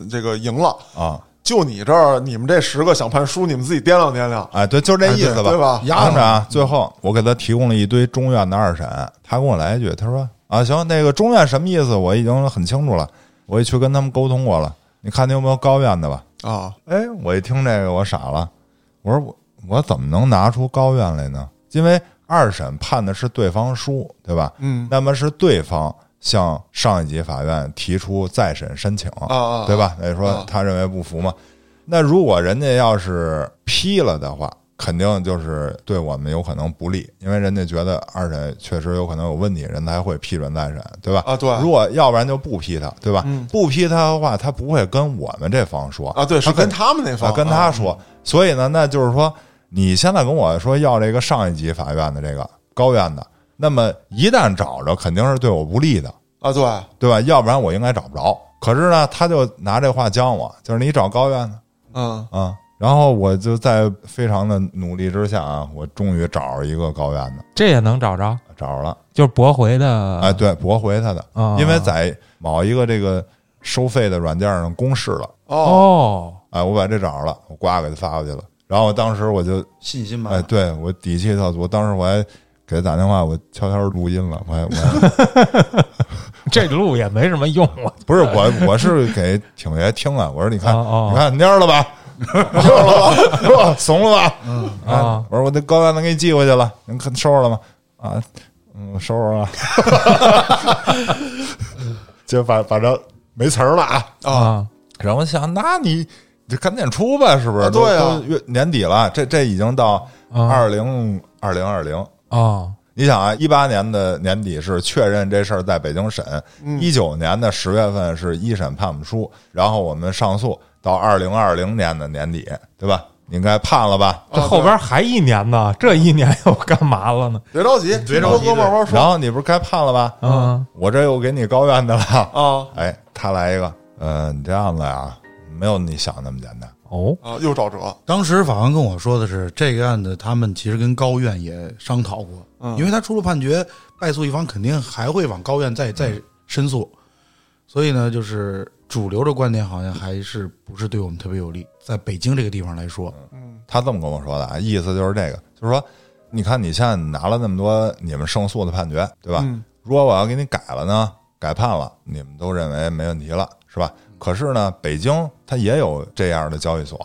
这个赢了，啊，就你这儿，你们这十个想判输，你们自己掂量掂量，哎，对，就是这意思吧，对吧？压听着啊，最后我给他提供了一堆中院的二审，他跟我来一句，他说啊，行，那个中院什么意思我已经很清楚了，我也去跟他们沟通过了，你看你有没有高院的吧？啊，哎，我一听这个我傻了，我说我我怎么能拿出高院来呢？因为二审判的是对方输，对吧？嗯那么是对方向上一级法院提出再审申请，啊啊，对吧？那说啊他认为不服嘛。那如果人家要是批了的话，肯定就是对我们有可能不利，因为人家觉得二审确实有可能有问题，人才会批准再审，对吧？啊对如果要不然就不批他，对吧？嗯不批他的话，他不会跟我们这方说啊，对，是他跟他们那啊方跟他说。所以呢，那就是说，你现在跟我说要这个上一级法院的这个高院的，那么一旦找着，肯定是对我不利的。啊，对，对吧？要不然我应该找不着。可是呢，他就拿这话将我，就是你找高院的嗯啊。然后我就在非常的努力之下啊，我终于找着一个高院的，这也能找着，找着了。就是驳回的。哎，对，驳回他的，啊因为在某一个这个收费的软件上公示了。哦，哦，哎，我把这找着了，我呱给他发过去了。然后当时我就，信心满哎，对我底气特足。当时我还给他打电话，我悄悄录音了，我还我还 这路也没什么用了。不是我，我是给挺爷听啊。我说你看，哦哦你看蔫了吧？怂了吧？嗯啊我说我那高院能给你寄回去了，您看收拾了吗？啊，嗯，收拾了。就反反正没词儿了啊。啊然后我想，那你你就赶紧出吧，是不是？啊对啊月年底了，这这已经到啊二零二零二零。啊你想啊，一八年的年底是确认这事儿在北京审，一九年的十月份是一审判不出，然后我们上诉到二零二零年的年底，对吧？你应该判了吧？这后边还一年呢，这一年又干嘛了呢？别着急，别着急慢慢说然后你不是该判了吧？嗯我这又给你高院的了。啊 哎，他来一个，呃，你这样子呀，没有你想那么简单。哦啊，又找辙，当时法官跟我说的是，这个案子他们其实跟高院也商讨过，嗯因为他出了判决，败诉一方肯定还会往高院再再申诉，所以呢，就是主流的观点好像还是不是对我们特别有利，在北京这个地方来说，嗯。他这么跟我说的啊，意思就是这个，就是说，你看你现在拿了那么多你们胜诉的判决，对吧？嗯。如果我要给你改了呢，改判了，你们都认为没问题了，是吧？可是呢，北京它也有这样的交易所，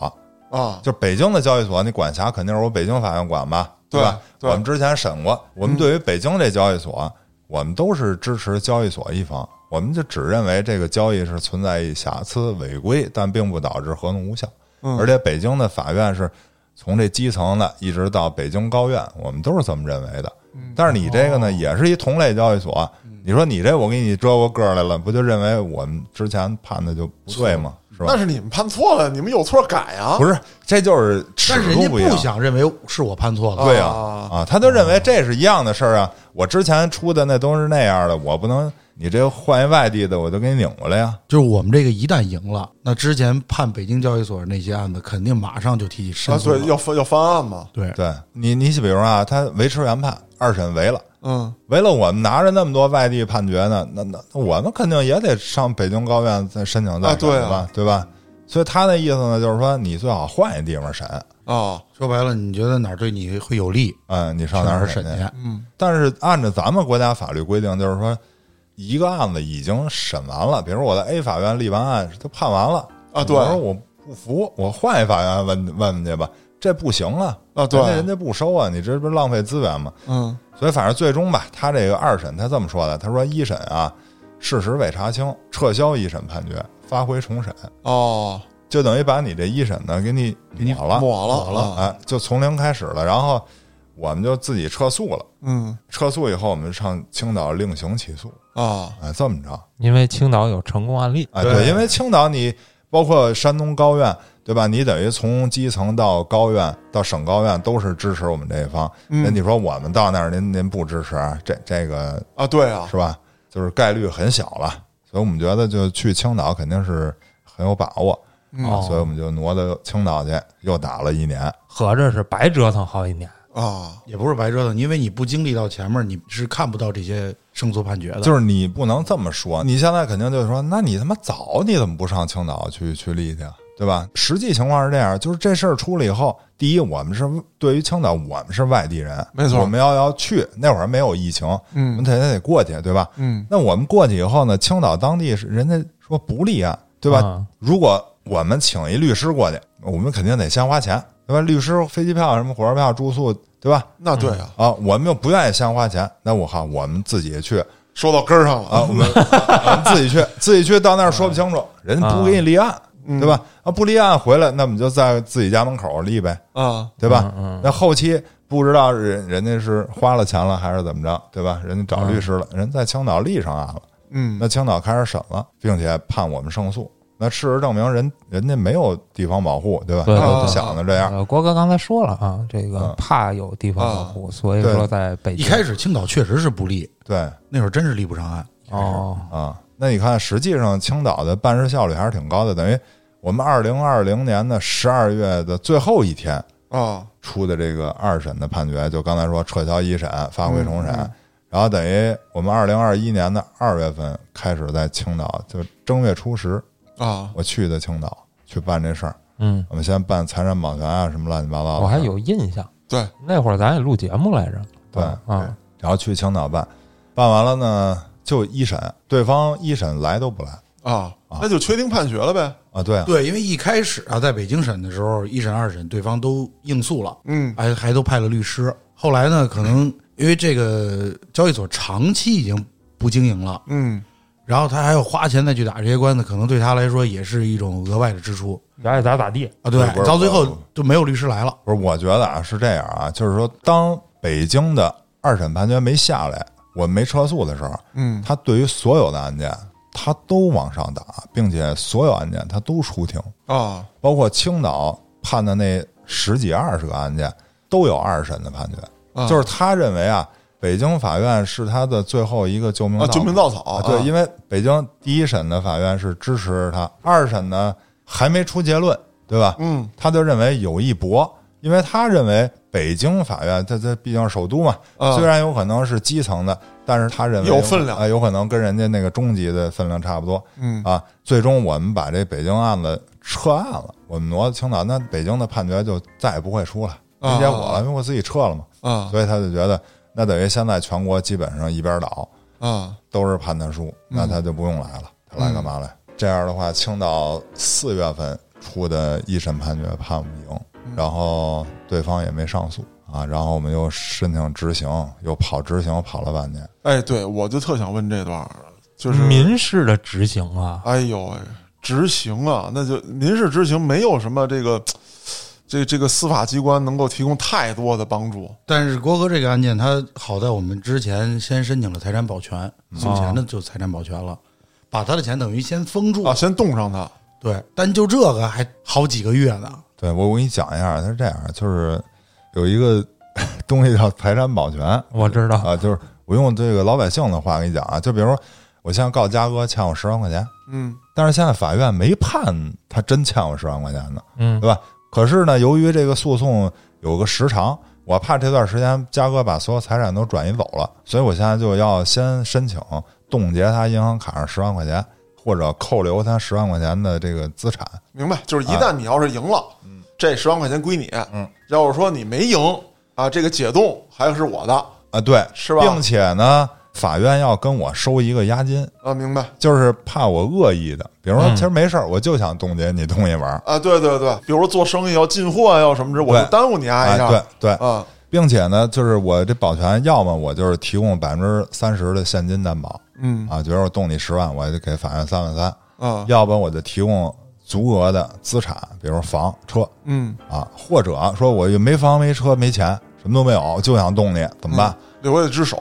啊，就北京的交易所，你管辖肯定是我北京法院管吧，吧？对。我们之前审过，我们对于北京这交易所，我们都是支持交易所一方，我们就只认为这个交易是存在一瑕疵违规，但并不导致合同无效。嗯而且北京的法院是从这基层的一直到北京高院，我们都是这么认为的。但是你这个呢，也是一同类交易所，你说你这我给你遮过个儿来了，不就认为我们之前判的就不对吗？是吧那？是你们判错了，你们有错改啊，不是，这就是尺但是人家度一样不。想认为是我判错了，对呀、啊啊，他就认为这是一样的事儿啊。我之前出的那都是那样的，我不能你这换一外地的，我就给你拧过来呀。就是我们这个一旦赢了，那之前判北京交易所那些案子，肯定马上就提起申啊，诉了。对，要翻要翻案嘛，对对你，你比如啊，他维持原判，二审违了。嗯为了我们拿着那么多外地判决呢，那那那我们肯定也得上北京高院再申请再审啊对啊吧，对吧？所以他那意思呢，就是说你最好换一地方审，啊，说白了，你觉得哪儿对你会有利，嗯，你上哪儿审去？？嗯但是按照咱们国家法律规定，就是说一个案子已经审完了，比如我在 A 法院立完案，都判完了。啊对。我说我不服，我换一法院问问问去吧，这不行啊，啊，对。人家，人家不收啊，你这不是浪费资源吗？嗯。所以反正最终吧，他这个二审他这么说的，他说一审啊事实未查清，撤销一审判决，发回重审，哦，就等于把你这一审呢给你给你抹了，抹了抹了啊哎，就从零开始了，然后我们就自己撤诉了。嗯。撤诉以后，我们上青岛另行起诉，啊，哎，这么着，因为青岛有成功案例，哎，对对，因为青岛你包括山东高院，对吧？你等于从基层到高院到省高院都是支持我们这一方。嗯那你说我们到那儿，您您不支持，这这个啊，对啊，是吧？就是概率很小了，所以我们觉得就去青岛肯定是很有把握，嗯哦所以我们就挪到青岛去，又打了一年。合着是白折腾好几年。啊，也不是白折腾，因为你不经历到前面，你是看不到这些胜诉判决的。就是你不能这么说，你现在肯定就是说，那你他妈早你怎么不上青岛去去立去啊？对吧？实际情况是这样，就是这事儿出了以后，第一，我们是对于青岛，我们是外地人，没错我们要要去，那会儿没有疫情，我们嗯得得过去，对吧？嗯那我们过去以后呢，青岛当地是人家说不立案，对吧？啊如果我们请一律师过去，我们肯定得先花钱，对吧？律师、飞机票、什么火车票、住宿，对吧？那对啊，啊，我们又不愿意先花钱，那我靠，我们自己去说到根儿上了啊，我们我们 自己去，自己去到那儿说不清楚，人家不给你立案，对吧？啊，不立案回来，那我们就在自己家门口立呗，啊，对吧？嗯那后期不知道人人家是花了钱了还是怎么着，对吧？人家找律师了，人在青岛立上案了，嗯，那青岛开始审了，并且判我们胜诉。那事实证明人人家没有地方保护，对吧？对对对。他想的这样，呃，郭哥刚才说了啊，这个嗯。怕有地方保护，所以说在北京一开始青岛确实是不利，对。那会儿真是立不上岸。哦，啊。那你看，实际上青岛的办事效率还是挺高的，等于我们二零二零年的十二月的最后一天啊，出的这个二审的判决，就刚才说撤销一审，发回重审，嗯。然后等于我们二零二一年的二月份开始在青岛，就正月初十，啊，我去的青岛去办这事儿。嗯，我们先办财产保全啊，什么乱七八糟的。我还有印象，对，那会儿咱也录节目来着，对啊，然后去青岛办，办完了呢就一审，对方一审来都不来。啊，那就确定判决了呗。啊，对啊。对，因为一开始啊，在北京审的时候，一审、二审对方都应诉了，嗯。还还都派了律师。后来呢，可能因为这个交易所长期已经不经营了，嗯，然后他还要花钱再去打这些官司，可能对他来说也是一种额外的支出。爱咋咋地，啊。对，到最后就没有律师来了。不是，我觉得啊是这样啊，就是说，当北京的二审判决没下来，我们没撤诉的时候，嗯，他对于所有的案件，他都往上打，并且所有案件他都出庭，啊，包括青岛判的那十几二十个案件都有二审的判决，啊就是他认为啊，北京法院是他的最后一个救命啊，稻救命稻草啊，对，因为为北京第一审的法院是支持他，二审呢还没出结论，对吧？嗯。他就认为有一搏，因为他认为北京法院，他他毕竟是首都嘛，啊。虽然有可能是基层的，但是他认为有分量。啊、有可能跟人家那个中级的分量差不多。嗯。啊。最终我们把这北京案子撤案了，我们挪到青岛，那北京的判决就再也不会出来，没结果了，因为我自己撤了嘛，啊。所以他就觉得那等于现在全国基本上一边倒，啊。都是判他输，那他就不用来了，他来干嘛来？这样的话，青岛四月份出的一审判决判我们赢，然后对方也没上诉啊，然后我们又申请执行，又跑执行跑了半年。哎，对，我就特想问这段，就是民事的执行啊，哎呦喂，执行啊，那就民事执行没有什么这个这这个司法机关能够提供太多的帮助。但是郭哥这个案件，他好在我们之前先申请了财产保全，送钱的就财产保全了，把他的钱等于先封住啊，先冻上他。对，但就这个还好几个月呢。对我，我给你讲一下，他是这样，就是有一个 东西叫财产保全 我知道，啊，就是我用这个老百姓的话给你讲啊，就比如说我现在告嘉哥欠我十万块钱，嗯但是现在法院没判他真欠我十万块钱呢。嗯对吧？可是呢，由于这个诉讼有个时长，我怕这段时间嘉哥把所有财产都转移走了，所以我现在就要先申请冻结他银行卡上十万块钱，或者扣留他十万块钱的这个资产。明白，就是一旦你要是赢了，这十万块钱归你。嗯，要是说你没赢啊，这个解冻还是我的啊，对，是吧并且呢，法院要跟我收一个押金，啊，明白。就是怕我恶意的，比如说嗯。其实没事儿，我就想冻结你东西玩儿，啊？对对对，比如说做生意要进货啊，要什么之，我就耽误你啊一哎，下。对对，啊，并且呢，就是我这保全，要么我就是提供百分之三十的现金担保嗯。啊，比如我冻你十万，我就给法院三万三。啊，要不然我就提供足额的资产，比如房、车嗯，啊，或者说我又没房、没车、没钱，什么都没有，就想动你，怎么办？留下只手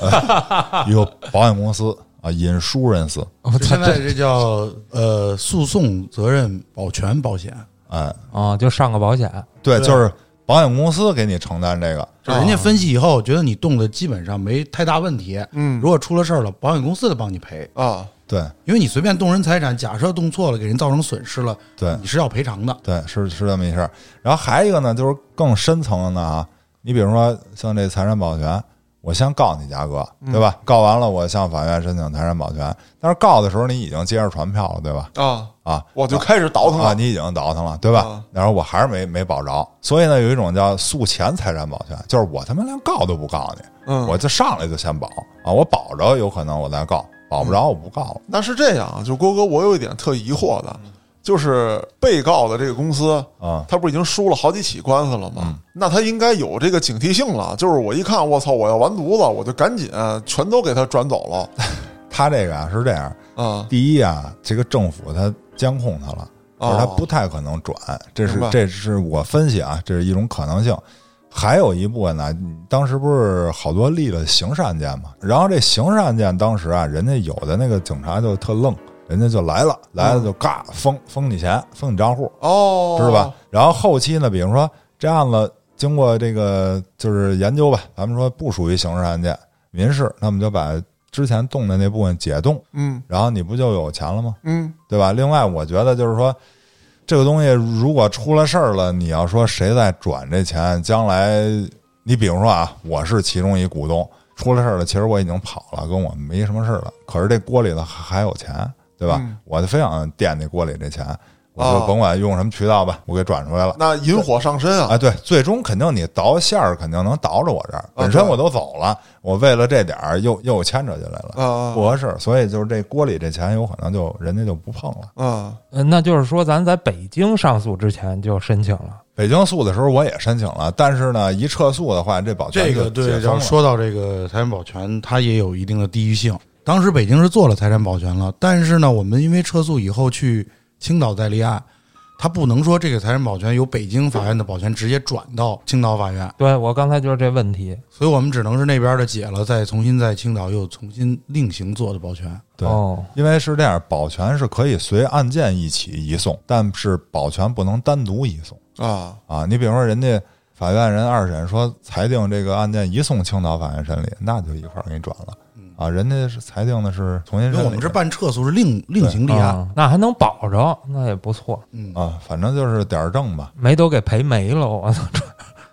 一个保险公司啊，insurance，现在这这叫呃诉讼责任保全保险，哎，啊，就上个保险，对，就是保险公司给你承担这个，就人家分析以后觉得你动的基本上没太大问题，嗯如果出了事儿了，保险公司得帮你赔，啊，对因为你随便动人财产，假设动错了给人造成损失了，对你是要赔偿的。对，是是这么一事儿。然后还有一个呢，就是更深层的呢啊，你比如说像这财产保全。我先告你家哥，对吧？告完了，我向法院申请财产保全。但是告的时候，你已经接着传票了，对吧？啊，啊，我就开始倒腾啊，了。你已经倒腾了，对吧啊？然后我还是没没保着，所以呢，有一种叫诉前财产保全，就是我他妈连告都不告你，嗯，我就上来就先保啊，我保着有可能我再告，保不着我不告了。那是这样啊，就郭哥，我有一点特疑惑的，就是被告的这个公司，啊、他不是已经输了好几起官司了吗？嗯那他应该有这个警惕性了。就是我一看，我操，我要完犊子，我就赶紧全都给他转走了。他这个啊是这样，啊第一啊，这个政府他监控他了，就是他哦不太可能转，这是这是我分析啊，这是一种可能性。还有一部分呢，当时不是好多立了刑事案件嘛，然后这刑事案件当时啊，人家有的那个警察就特愣，人家就来了，来了就嘎封封你钱，封你账户，哦，知道吧？？然后后期呢，比如说这案子经过这个就是研究吧，咱们说不属于刑事案件，民事，那么就把之前动的那部分解冻，嗯然后你不就有钱了吗？嗯对吧？另外，我觉得就是说，这个东西如果出了事儿了，你要说谁在转这钱，将来你比如说啊，我是其中一股东，出了事儿了，其实我已经跑了，跟我没什么事儿了，可是这锅里头还还有钱，对吧？嗯我就非想垫那锅里这钱，我哦就甭管用什么渠道吧，我给转出来了。那引火上身啊！啊，对，最终肯定你倒线儿肯定能倒着我这儿，本身我都走了，我为了这点儿又又牵扯进来了，啊不合适，所以就是这锅里这钱有可能就人家就不碰了。啊呃那就是说咱在北京上诉之前就申请了。北京诉的时候我也申请了，但是呢，一撤诉的话，这保全这个对，说到这个财产保全，它也有一定的地域性。当时北京是做了财产保全了，但是呢，我们因为撤诉以后去青岛再立案，他不能说这个财产保全由北京法院的保全直接转到青岛法院，对我刚才就是这问题。所以我们只能是那边的解了，再重新在青岛又重新另行做的保全。对，哦，因为是这样，保全是可以随案件一起移送，但是保全不能单独移送啊啊。你比如说，人家法院人二审说裁定这个案件移送青岛法院审理，那就一块儿给你转了啊。人家是裁定的是重新，因为我们这办撤诉是另另行立案，啊那还能保着，那也不错，嗯，啊，反正就是点儿正吧。没都给赔没了，我操！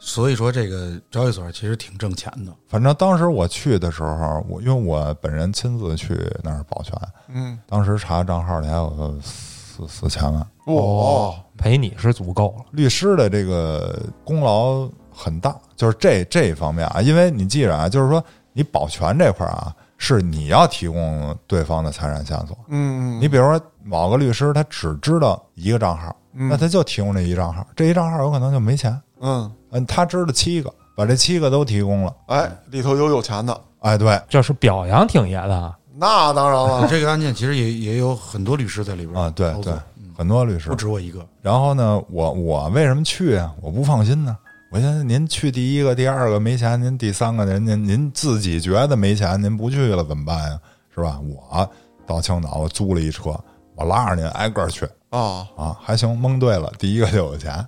所以说这个交易所其实挺挣钱的。反正当时我去的时候，我因为我本人亲自去那儿保全，嗯当时查账号里还有四四千万。哦赔你是足够了。律师的这个功劳很大，就是这这一方面啊，因为你记着啊，就是说你保全这块儿啊，是你要提供对方的财产线索。嗯你比如说某个律师，他只知道一个账号，嗯那他就提供这一账号，这一账号有可能就没钱。嗯嗯，他知道七个，把这七个都提供了。哎，里头有有钱的，哎，对，这是表扬挺爷的啊，那当然了，这个案件其实也也有很多律师在里边啊，对对，很多律师不止我一个。然后呢，我我为什么去啊？我不放心呢。我现在您去第一个、第二个没钱，您第三个人您您自己觉得没钱，您不去了怎么办呀？是吧？我到青岛，我租了一车，我拉着您挨个儿去啊啊，还行，蒙对了，第一个就有钱。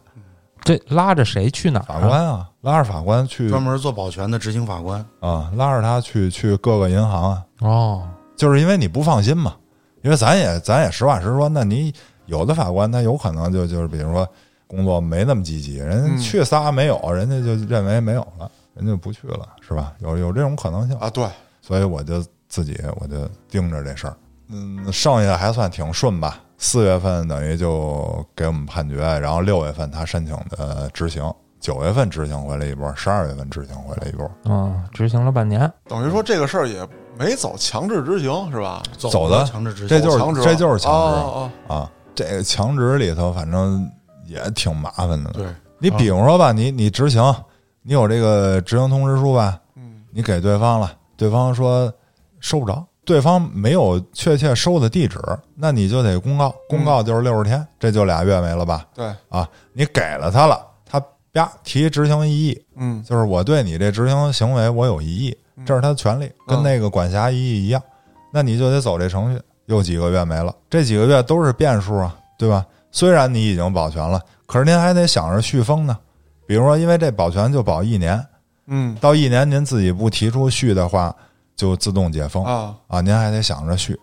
这拉着谁去哪儿法啊？官啊，拉着法官去专门做保全的执行法官，啊，拉着他去去各个银行啊，哦，就是因为你不放心嘛。因为咱也咱也实话实说，那你有的法官他有可能就就是比如说工作没那么积极，人嗯家去仨没有，人家就认为没有了，人家就不去了，是吧？有有这种可能性，啊，对，所以我就自己我就盯着这事儿。嗯，剩下还算挺顺吧。四月份等于就给我们判决，然后六月份他申请的执行，九月份执行回来一波，十二月份执行回来一波。嗯，执行了半年，等于说这个事儿也没走强制执行是吧？走的的强制执行，这就是强制这就是强制哦啊。这个强制里头，反正也挺麻烦的。对，你比如说吧，你你执行，你有这个执行通知书吧，嗯。你给对方了，对方说收不着，对方没有确切收的地址，那你就得公告，公告就是六十天，这就俩月没了吧？对，啊，你给了他了，他啪提执行异议，嗯。就是我对你这执行行为我有异议，这是他的权利，跟那个管辖异议一样，那你就得走这程序，又几个月没了，这几个月都是变数啊，对吧？虽然你已经保全了，可是您还得想着续封呢，比如说因为这保全就保一年，嗯。到一年您自己不提出续的话，就自动解封。啊。啊，您还得想着续。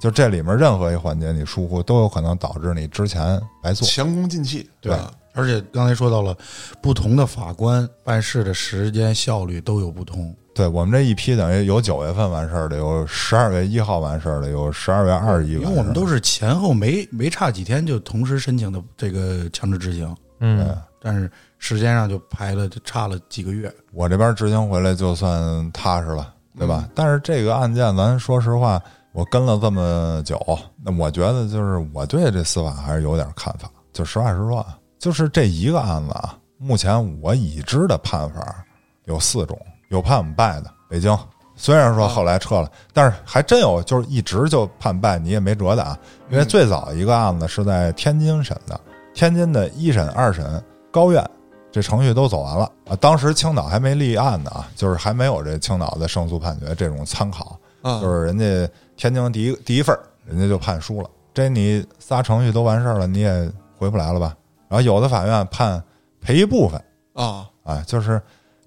就这里面任何一环节你疏忽，都有可能导致你之前白做。前功尽弃，对而且刚才说到了，不同的法官办事的时间效率都有不同。对我们这一批等于有九月份完事儿的，有十二月一号完事儿的，有十二月二十一。因为我们都是前后没没差几天就同时申请的这个强制执行，嗯，但是时间上就排了就差了几个月。我这边执行回来就算踏实了，对吧？但是这个案件，咱说实话，我跟了这么久，那我觉得就是我对这司法还是有点看法。就实话实说啊，就是这一个案子啊，目前我已知的判法有四种，有判我们败的，北京。虽然说后来撤了，但是还真有就是一直就判败，你也没辙的啊。因为最早一个案子是在天津审的，天津的一审、二审、高院这程序都走完了啊。当时青岛还没立案呢啊，就是还没有这青岛的胜诉判决这种参考，啊就是人家天津第一第一份人家就判输了。这你仨程序都完事儿了，你也回不来了吧？然后有的法院判赔一部分啊，啊，就是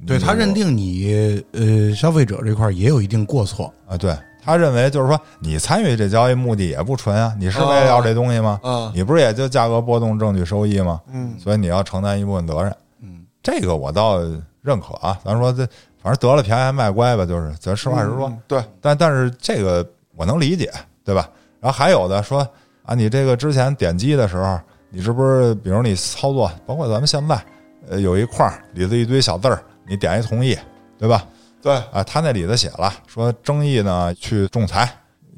对他认定你呃消费者这块儿也有一定过错，啊，对他认为就是说你参与这交易目的也不纯啊，你是为了要这东西吗？啊，你不是也就价格波动、证据收益吗？嗯所以你要承担一部分责任。嗯，这个我倒认可啊。咱说这反正得了便宜还卖乖吧，就是咱实话实说。嗯对，但但是这个我能理解，对吧？然后还有的说啊，你这个之前点击的时候，你是不是比如你操作，包括咱们现在，呃，有一块儿里头一堆小字儿，你点一同意，对吧？对，啊，他那里头写了说争议呢去仲裁，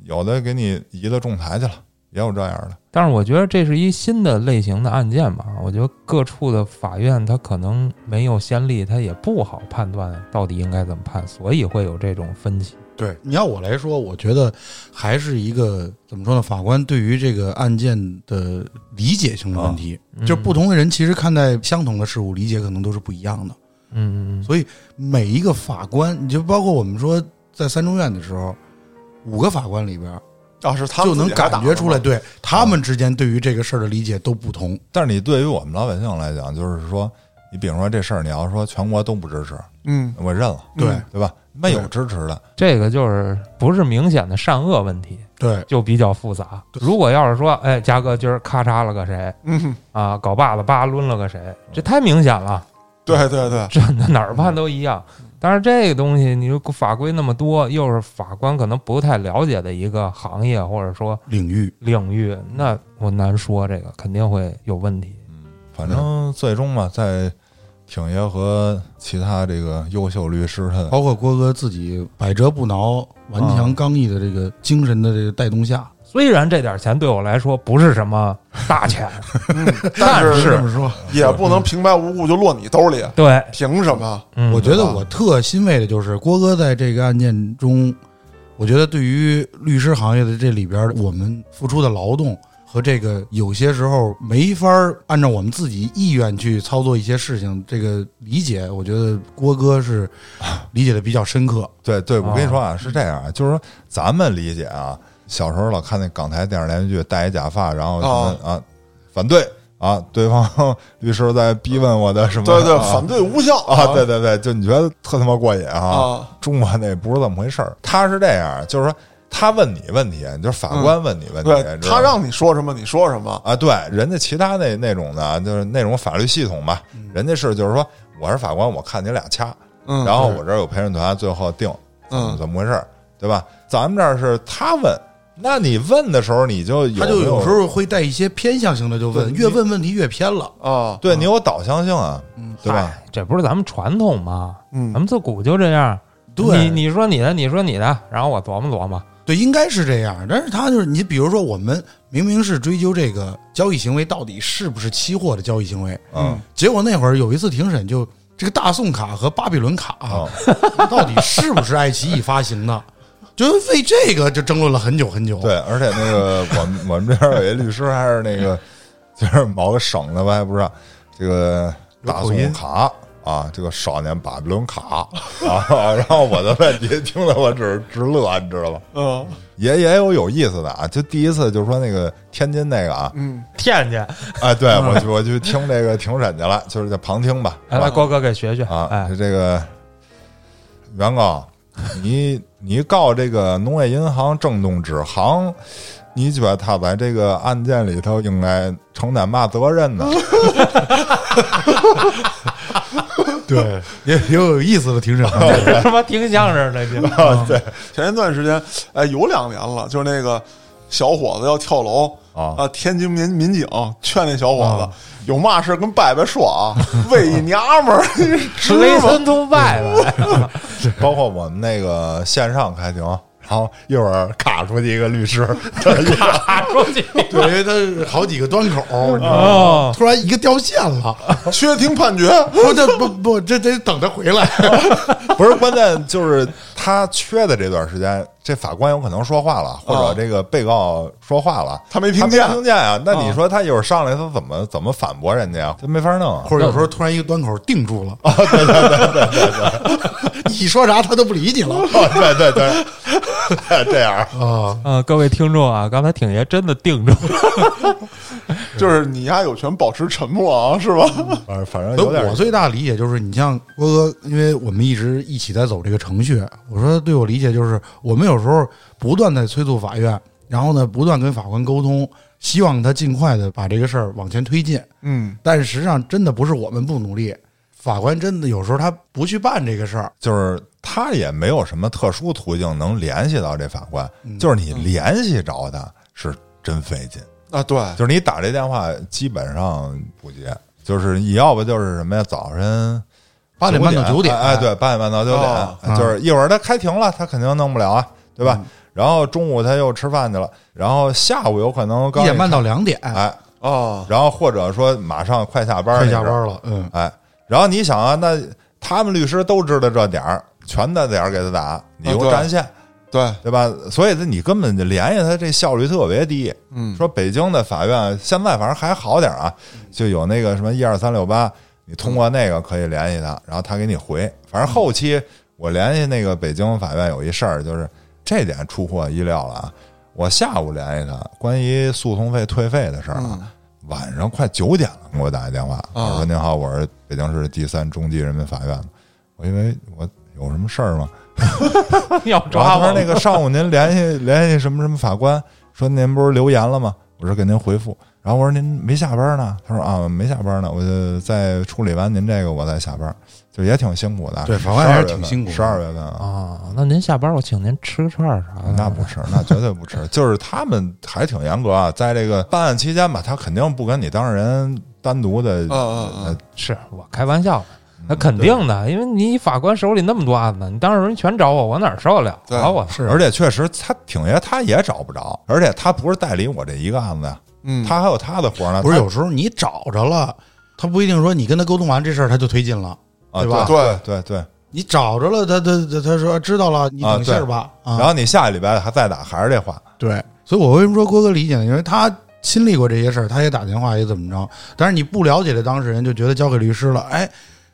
有的给你移到仲裁去了，也有这样的。但是我觉得这是一新的类型的案件吧，我觉得各处的法院他可能没有先例，他也不好判断到底应该怎么判，所以会有这种分歧。对，你要我来说，我觉得还是一个怎么说呢？法官对于这个案件的理解性的问题，嗯就是不同的人其实看待相同的事物理解可能都是不一样的。嗯嗯所以每一个法官，你就包括我们说在三中院的时候，五个法官里边啊是他们就能感觉出来，对他们之间对于这个事儿的理解都不同。但是你对于我们老百姓来讲，就是说，你比如说这事儿，你要说全国都不支持，嗯我认了，对嗯对吧？没有支持的，这个就是不是明显的善恶问题，对，就比较复杂。如果要是说，哎，嘉哥今儿咔嚓了个谁嗯，啊，搞把子叭抡了个谁，这太明显了，对对对，真的哪儿判都一样。但是这个东西，你说法规那么多，又是法官可能不太了解的一个行业或者说领域领域，那我难说，这个肯定会有问题。反正最终嘛，在挺爷和其他这个优秀律师的包括郭哥自己百折不挠、顽强刚毅的这个精神的这个带动下，虽然这点钱对我来说不是什么大钱，但这是么说，也不能平白无故就落你兜里，对，凭什么？嗯我觉得我特欣慰的就是郭哥在这个案件中，我觉得对于律师行业的这里边我们付出的劳动和这个有些时候没法按照我们自己意愿去操作一些事情，这个理解，我觉得郭哥是 理解的比较深刻。对对，我跟你说哦啊，是这样啊，就是说咱们理解啊，小时候老看那港台电视连续剧，戴一假发，然后什么哦啊反对啊，对方 律师在逼问我的什么，对对，啊反对无效啊，对对对，就你觉得特他妈过瘾啊？啊，中国那不是这么回事儿，他是这样，就是说他问你问题，就是法官问你问题，他让你说什么你说什么，啊，对，人家其他那那种的，就是那种法律系统吧，人家是就是说我是法官，我看你俩掐，嗯，然后我这儿有陪审团，最后定怎么嗯怎么回事儿，对吧？咱们这儿是他问，那你问的时候你就有他就有时候会带一些偏向性的，就问，越问问题越偏了。啊，对你有导向性啊，对吧？这不是咱们传统吗？嗯咱们自古就这样。对你你说你的，你说你的，然后我琢磨琢磨。对，应该是这样。但是他就是你，比如说我们明明是追究这个交易行为到底是不是期货的交易行为，嗯结果那会儿有一次庭审就。这个大宋卡和巴比伦卡、啊，到底是不是爱奇艺发行的？就为这个就争论了很久很久。对，而且那个我们我们这边有一律师还是那个就是某个省的吧，还不知道这个大宋卡。啊，这个少年巴比伦卡啊，然后我的问题听得我只是直乐，你知道吧？嗯也也有有意思的啊，就第一次就是说那个天津那个啊，嗯天津，哎，对我去我去听这个庭审去了，就是在旁听吧，哎，来郭哥给学学。啊，哎，这个原告，你你告这个农业银行郑东支行，你觉得他在这个案件里头应该承担嘛责任呢？对，也挺有意思的庭审。他妈听相声的去。对前一段时间，哎，有两年了，就是那个小伙子要跳楼啊啊，天津民民警劝那小伙啊子有嘛事跟伯伯说啊，为一娘们儿，知雷吗？森图拜拜，包括我们那个线上开庭，后一会儿卡出去一个律师，卡出去。对，因为他好几个端口，你知道吗？哦，突然一个掉线了，缺听判决，不，这不 不，这得等他回来。不是关键，就是他缺的这段时间，这法官有可能说话了，或者这个被告说话了，他没听见听见啊。那你说他一会儿上来，他怎么怎么反驳人家呀？这没法弄啊。或者有时候突然一个端口定住了，啊 对对对对对，你说啥他都不理你了 哦，对对对，这样啊。啊，各位听众啊，刚才挺爷真的定住了，就是你丫有权保持沉默啊，是吧？反正反正有点我最大的理解就是，你像郭哥，因为我们一直一起在走这个程序，我说对我理解就是，我们有时候不断在催促法院，然后呢，不断跟法官沟通，希望他尽快的把这个事儿往前推进。嗯，但是实际上，真的不是我们不努力，法官真的有时候他不去办这个事儿。就是他也没有什么特殊途径能联系到这法官，就是你联系着他是真费劲。啊，对，就是你打这电话基本上不接，就是你要不就是什么呀，早晨八点半到九点哎，哎对，八点半到九点，哦就是一会儿他开庭了，他肯定弄不了啊，对吧？然后中午他又吃饭去了，然后下午有可能刚一点半到两点，哎，哦，然后或者说马上快下班，快下班，了，嗯，哎，然后你想啊，那他们律师都知道这点儿，全在点儿给他打，你又对。占线，对，对吧？所以呢，你根本就联系他这效率特别低。嗯，说北京的法院现在反正还好点啊，就有那个什么一二三六八，你通过那个可以联系他，然后他给你回。反正后期我联系那个北京法院有一事儿，就是这点出乎我意料了啊！我下午联系他，关于诉讼费退费的事儿啊，晚上快九点了给我打一电话，我说您好，我是北京市第三中级人民法院的，我因为我有什么事儿吗？要抓我那个上午您联系联系什么什么法官，说您不是留言了吗？我说给您回复。然后我说您没下班呢？他说啊没下班呢，我就再处理完您这个我再下班，就也挺辛苦的。对法官还是挺辛苦十二月份啊，啊，那您下班我请您吃个串儿啥的，那不吃，那绝对不吃。就是他们还挺严格啊，在这个办案期间吧，他肯定不跟你当事人单独的嗯嗯嗯，是我开玩笑的。那肯定的，因为你法官手里那么多案子，你当事人全找我，我哪儿受得了对啊？我是而且确实他挺爷他也找不着，而且他不是代理我这一个案子呀，嗯，他还有他的活呢。不是有时候你找着了，他不一定说你跟他沟通完这事儿他就推进了，啊，对吧对对对对。你找着了，他他他他说知道了，你等信儿吧。啊，然后你下个礼拜还再打，还是这话，对，所以我为什么说郭哥理解呢？因为他亲历过这些事儿，他也打电话也怎么着，但是你不了解这当事人，就觉得交给律师了，哎，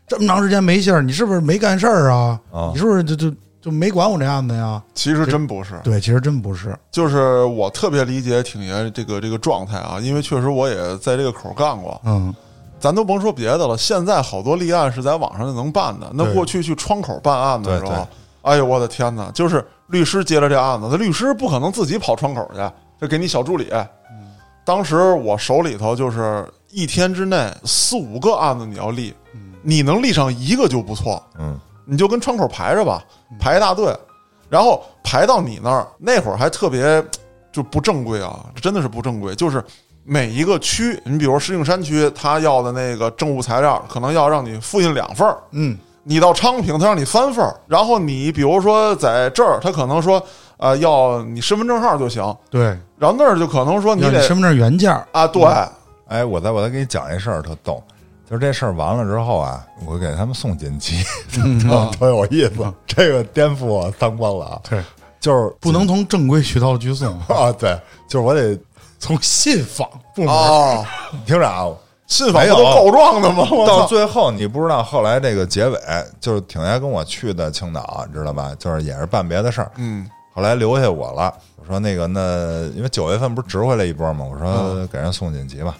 这么长时间没信儿，你是不是没干事儿啊？啊你是不是就就就没管我这案子呀？其实真不是，对，其实真不是。就是我特别理解挺爷这个这个状态啊，因为确实我也在这个口儿干过。嗯，咱都甭说别的了，现在好多立案是在网上就能办的。那过去去窗口办案的时候，哎呦我的天哪！就是律师接了这案子，他律师不可能自己跑窗口去，就给你小助理。当时我手里头就是一天之内四五个案子你要立，你能立上一个就不错。嗯，你就跟窗口排着吧，排一大队，然后排到你那儿，那会儿还特别就不正规啊，真的是不正规。就是每一个区，你比如石景山区，他要的那个政务材料，可能要让你复印两份儿。嗯，你到昌平，他让你三份儿。然后你比如说在这儿，他可能说，呃，要你身份证号就行。对，然后那儿就可能说你得你身份证原件儿。啊，对，哎，我再我再给你讲一事儿，特逗，就是这事儿完了之后啊，我给他们送锦旗，特特有意思，这个颠覆我三观了啊，对，就是不能从正规渠道去送，啊，对，就是我得从信访部门。哦，你听着啊，信访都告状的吗？到！最后你不知道后来这个结尾，就是挺爷跟我去的青岛，你知道吧？就是也是办别的事儿，嗯后来留下我了。我说那个那因为九月份不是值回来一波吗？我说给人送锦旗吧。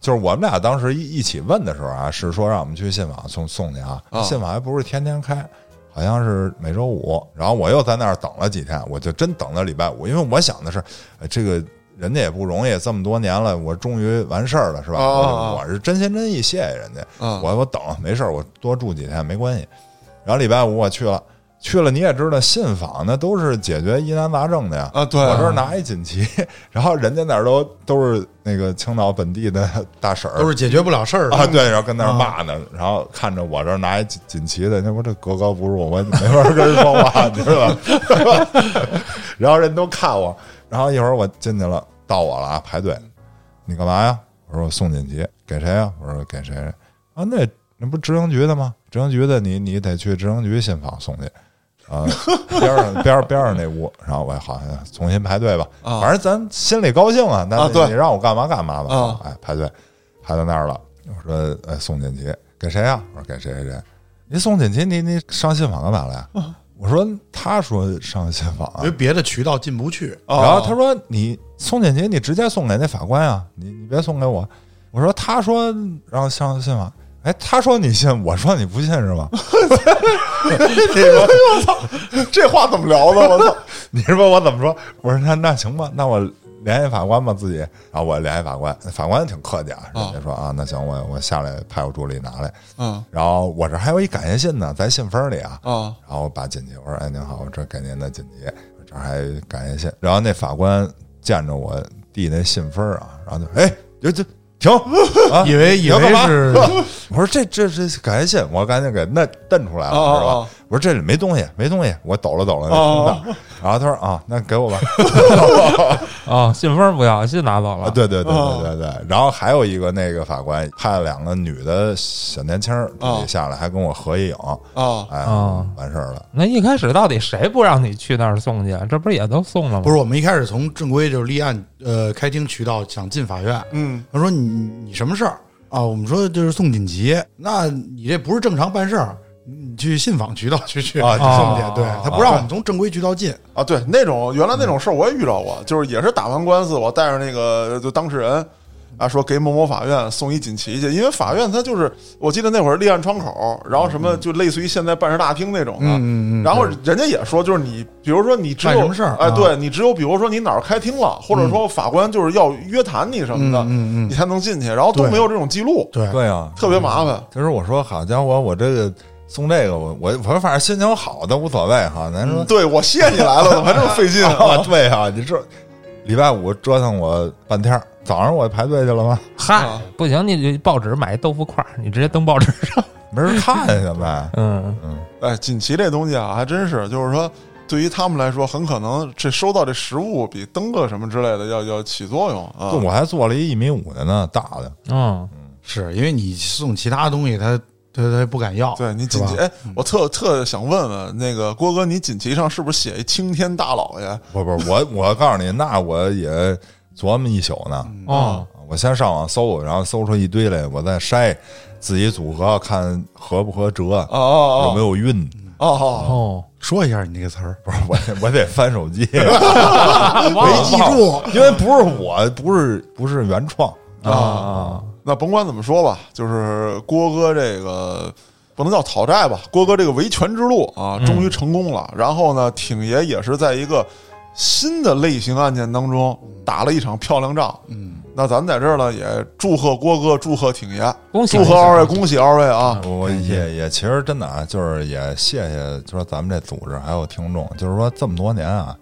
就是我们俩当时一一起问的时候啊，是说让我们去信访送送去啊。啊信访还不是天天开，好像是每周五。然后我又在那儿等了几天，我就真等到礼拜五，因为我想的是，呃这个人家也不容易，这么多年了，我终于完事儿了，是吧？我是真心真意谢谢人家。嗯我我等没事儿，我多住几天没关系。然后礼拜五我去了，去了你也知道，信访那都是解决疑难杂症的呀。啊，对，我这儿拿一锦旗，然后人家那儿都都是那个青岛本地的大婶儿，都是解决不了事儿的啊，对，然后跟那儿骂呢，然后看着我这儿拿一锦锦旗的，那不这格格不入，我没法跟人说话，你知道吧？然后人都看我，然后一会儿我进去了，到我了啊，排队，你干嘛呀？我说我送锦旗，给谁呀？我说给谁谁啊？那那不执行局的吗？执行局的你你得去执行局信访送去。啊，边上边上边上那屋，然后我好像重新排队吧，啊反正咱心里高兴啊，那你啊对你让我干嘛干嘛吧，啊哎，排队排到那儿了，我说呃送锦旗给谁啊？我说给谁谁谁，你送锦旗你你上信访干嘛来呀？我说他说上信访啊因为，别的渠道进不去。啊然后他说你送锦旗你直接送给那法官啊，你你别送给我。我说他说让上信访，哎，他说你信，我说你不信是吧？这话怎么聊的？我操！你说我怎么说？我说那那行吧，那我联系法官吧，自己。然后我联系法官，法官挺客气啊，人家说啊，那行，我我下来派我助理拿来。嗯然后我这还有一感谢信呢，在信封里啊。啊然后我把锦旗，我说哎您好，我这给您的锦旗，这儿还感谢信。然后那法官见着我递那信封啊，然后就哎就就停 啊，以为以为是 我说这这这感谢，我赶紧给那瞪出来了，啊是吧啊？我说这里没东西，没东西，我抖了抖了那啊然后他说啊，那给我吧。哦，信封不要，信拿走啊，了。对对对对对对。然后还有一个那个法官派了两个女的小年轻儿下来，还跟我合一影，啊哎啊，完事儿了。那一开始到底谁不让你去那儿送去？这不是也都送了吗？不是我们一开始从正规就是立案呃开庭渠道想进法院，嗯他说你你什么事儿啊？我们说就是送锦旗，那你这不是正常办事儿，你去信访渠道去去啊送去啊，对他不让我们从正规渠道进，啊，对，那种原来那种事儿我也遇到过，就是也是打完官司，我带着那个就当事人啊说给某某法院送一锦旗去，因为法院他就是我记得那会儿立案窗口，然后什么就类似于现在办事大厅那种的，嗯嗯嗯然后人家也说，就是你，比如说你只有什么事儿哎，啊。对你只有比如说你哪儿开庭了，或者说法官就是要约谈你什么的，嗯嗯嗯。你才能进去，然后都没有这种记录，对。对啊，特别麻烦。其实我说好家伙，我这个送这个，我我我反正心情好都无所谓哈。咱说对我谢你来了，怎么还这么费劲啊，啊？对啊，你这礼拜五折腾我半天，早上我排队去了吗？嗨啊，不行，你就报纸买一豆腐块，你直接登报纸上。没人看，现在。嗯嗯，哎，锦旗这东西啊，还真是，就是说，对于他们来说，很可能这收到这实物比登个什么之类的要要起作用啊就。我还做了一一米五的呢，大的。嗯，是因为你送其他东西他他他不敢要，对你锦旗，哎，我特特想问问那个郭哥，你锦旗上是不是写一青天大老爷？不不，我我告诉你，那我也琢磨一宿呢。哦，我先上网搜，然后搜出一堆来，我再筛，自己组合看合不合辙，哦哦有没有运。哦哦哦，说一下你那个词儿，不是我，我得翻手机，没记住，因为不是我，不是不是原创。哦。啊，那甭管怎么说吧，就是郭哥这个不能叫讨债吧，郭哥这个维权之路啊，终于成功了。然后呢，挺爷也是在一个新的类型案件当中打了一场漂亮仗。嗯，那咱们在这儿呢，也祝贺郭哥，祝贺挺爷，恭喜祝贺二位，恭喜二位啊！我也也其实真的啊，就是也谢谢，就说咱们这组织还有听众，就是说这么多年啊，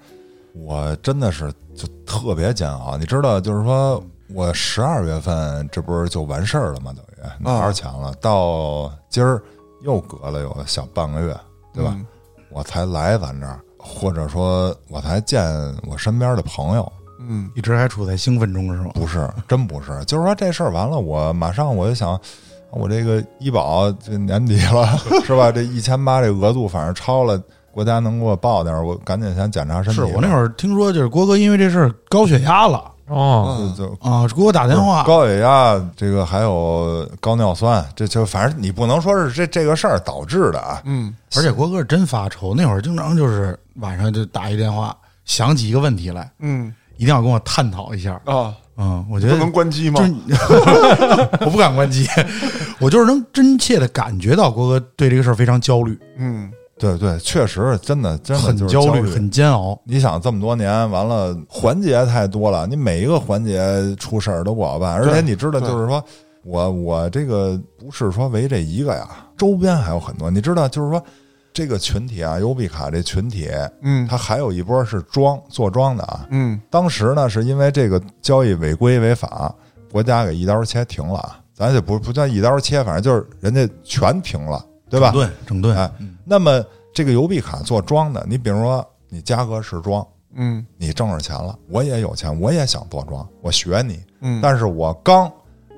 我真的是就特别煎熬。你知道，就是说我十二月份这不是就完事儿了吗？等于拿着钱了，到今儿又隔了有小半个月，对吧？嗯我才来咱这儿，或者说我才见我身边的朋友。嗯一直还处在兴奋中是吗？不是，真不是，就是说这事儿完了，我马上我就想，我这个医保这年底了，是吧？这一千八这额度反正超了，国家能给我报点儿，我赶紧先检查身体。是我那会儿听说，就是郭哥因为这事儿高血压了哦，就就啊，给我打电话，高血压，这个还有高尿酸，这就反正你不能说是这这个事儿导致的啊。嗯而且郭哥是真发愁，那会儿经常就是晚上就打一电话，想起一个问题来，嗯一定要跟我探讨一下。啊，嗯，我觉得不能关机吗就？是 我不敢关机，我就是能真切的感觉到郭哥对这个事儿非常焦虑，嗯对对，确实真的真的很焦虑，很煎熬。你想这么多年，完了环节太多了，你每一个环节出事儿都不好办，而且你知道，就是说我我这个不是说为这一个呀，周边还有很多。你知道，就是说这个群体啊，优币卡这群体，嗯他还有一波是装做庄的啊。嗯当时呢，是因为这个交易违规违法，国家给一刀切停了啊。咱就不不叫一刀切，反正就是人家全停了，对吧？对，整顿，哎，那么这个邮币卡做庄的，你比如说你嘉哥是庄，嗯。你挣着钱了，我也有钱，我也想做庄，我学你，嗯，但是我刚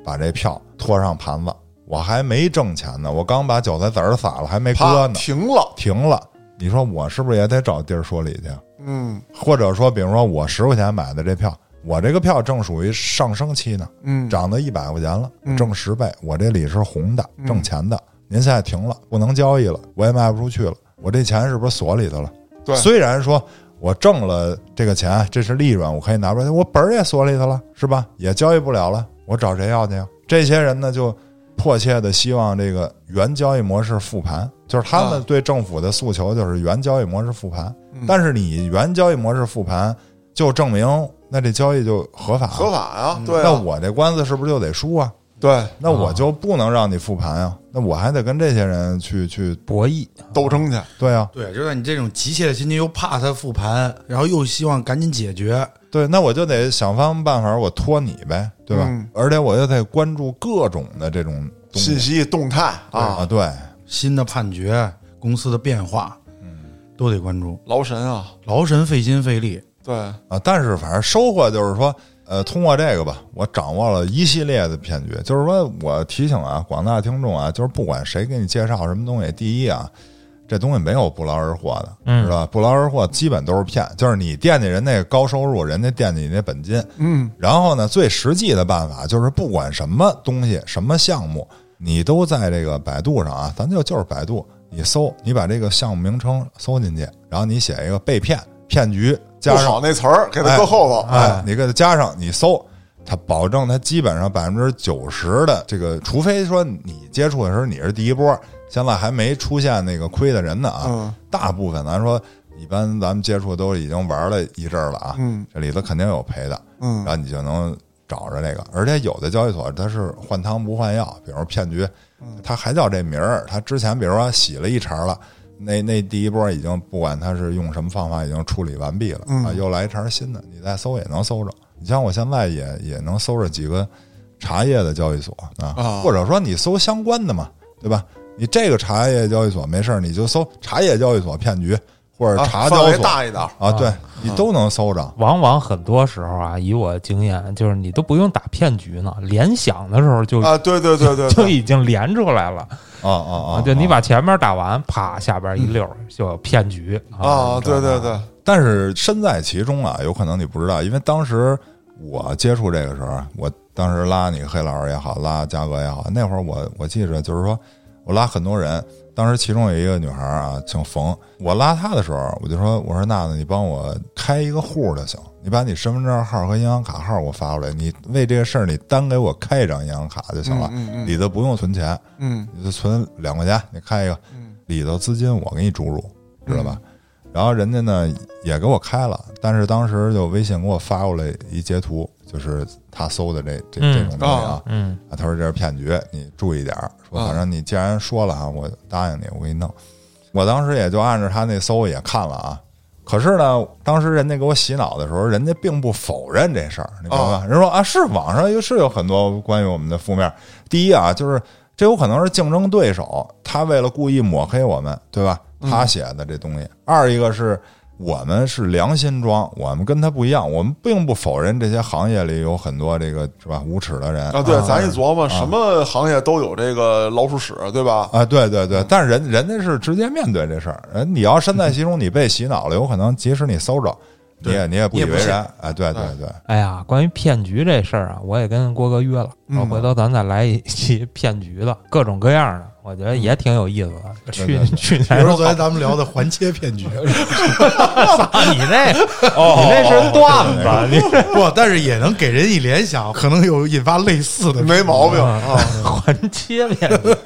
把这票拖上盘子，我还没挣钱呢，我刚把韭菜籽儿撒了，还没割呢，停了，停了。你说我是不是也得找地儿说理去？嗯。或者说，比如说我十块钱买的这票，我这个票正属于上升期呢，嗯，涨到一百块钱了，嗯。挣十倍，我这里是红的，挣钱的。您现在停了，不能交易了，我也卖不出去了，我这钱是不是锁里头了？对虽然说我挣了这个钱，这是利润，我可以拿出来，我本儿也锁里头了，是吧？也交易不了了，我找谁要去呀？这些人呢，就迫切的希望这个原交易模式复盘，就是他们啊对政府的诉求就是原交易模式复盘。嗯但是你原交易模式复盘，就证明那这交易就合法合法呀，对啊，那我这官司是不是就得输啊？对那我就不能让你复盘啊、那我还得跟这些人去去博弈，斗争去，对啊，对，就在你这种急切的心情，又怕他复盘，然后又希望赶紧解决，对，那我就得想方办法，我拖你呗，对吧？嗯。而且我又得关注各种的这种东西。信息动态啊，啊，对，新的判决、公司的变化，嗯，都得关注，劳神啊，劳神费心费力，对，啊，但是反正收获就是说，呃，通过这个吧，我掌握了一系列的骗局。就是说我提醒啊，广大听众啊，就是不管谁给你介绍什么东西，第一啊，这东西没有不劳而获的，嗯知道吧？不劳而获基本都是骗，就是你惦记人那个高收入，人家惦记你那本金。嗯然后呢，最实际的办法就是，不管什么东西、什么项目，你都在这个百度上啊，咱就就是百度，你搜，你把这个项目名称搜进去，然后你写一个被骗、骗局，加上那词儿给它搁后头，哎，你给它加上，你搜，它保证它基本上百分之九十的这个，除非说你接触的时候你是第一波，现在还没出现那个亏的人呢啊，嗯。大部分咱说一般咱们接触都已经玩了一阵儿了啊，嗯。这里头肯定有赔的，嗯。然后你就能找着这个，而且有的交易所它是换汤不换药，比如骗局，它还叫这名儿，它之前比如说洗了一茬了。那那第一波已经不管它是用什么方法，已经处理完毕了、嗯啊，又来一茬新的，你再搜也能搜着。你像我现在也也能搜着几个茶叶的交易所啊，啊或者说你搜相关的嘛，对吧？你这个茶叶交易所没事儿你就搜茶叶交易所骗局或者啊范围茶交所大一点，啊，对你都能搜着。往往很多时候啊，以我经验，就是你都不用打骗局呢，联想的时候就、啊，对对对对，对就已经连出来了啊啊啊！就你啊把前面打完，啪，下边一溜儿就有骗局啊，对对对，但是身在其中啊，有可能你不知道，因为当时我接触这个时候，我当时拉你黑老师也好，拉嘉哥也好，那会儿我我记着就是说我拉很多人，当时其中有一个女孩啊，姓冯，我拉她的时候，我就说我说娜娜，你帮我开一个户就行，你把你身份证号和银行卡号给我发过来，你为这个事儿你单给我开一张银行卡就行了，嗯嗯嗯。里头不用存钱，嗯。你就存两块钱，你开一个，嗯里头资金我给你注入，知道吧？然后人家呢也给我开了，但是当时就微信给我发过来一截图，就是他搜的这这嗯这种东西啊，嗯啊，他说这是骗局，你注意点儿。说啊反正你既然说了啊，我答应你，我给你弄。我当时也就按照他那搜也看了啊，可是呢，当时人家给我洗脑的时候，人家并不否认这事儿，你明白吗？人说啊，是网上有是有很多关于我们的负面。第一啊，就是这有可能是竞争对手，他为了故意抹黑我们，对吧？他写的这东西。二一个是我们是良心装，我们跟他不一样，我们并不否认这些行业里有很多这个是吧无耻的人啊，对，咱一琢磨，什么行业都有这个老鼠屎，对吧？啊，对对对，但是人人家是直接面对这事儿，人你要身在其中，你被洗脑了，有可能即使你搜着，你也你也不以为然，哎，对对对，哎呀，关于骗局这事儿啊，我也跟郭哥约了，回头咱再来 一期骗局的，各种各样的，我觉得也挺有意思的。去去年比去年如说昨天咱们聊的环切骗局，啊，你那，你那是段子，你 不，但是也能给人一联想，可能有引发类似的，没毛病啊。环切骗局。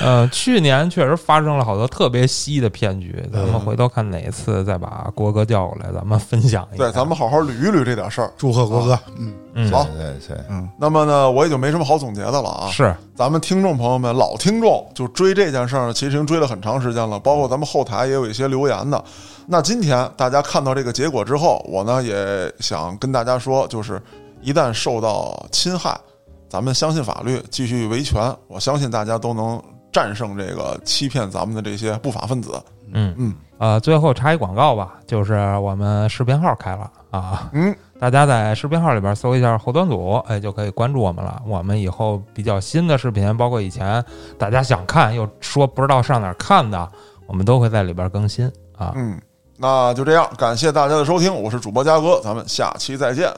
呃，去年确实发生了好多特别稀的骗局，咱们回头看哪次再把郭哥叫过来，咱们分享一下。对，咱们好好捋一捋这点事儿。祝贺郭哥，嗯，嗯好对对嗯，那么呢，我也就没什么好总结的了啊。是咱们听众朋友们，老听众就追这件事儿，其实已经追了很长时间了。包括咱们后台也有一些留言的。那今天大家看到这个结果之后，我呢也想跟大家说，就是一旦受到侵害，咱们相信法律，继续维权。我相信大家都能战胜这个欺骗咱们的这些不法分子。嗯嗯，呃，最后插一广告吧，就是我们视频号开了啊，嗯，大家在视频号里边搜一下后端组，哎，就可以关注我们了。我们以后比较新的视频，包括以前大家想看又说不知道上哪看的，我们都会在里边更新啊。嗯，那就这样，感谢大家的收听，我是主播嘉哥，咱们下期再见。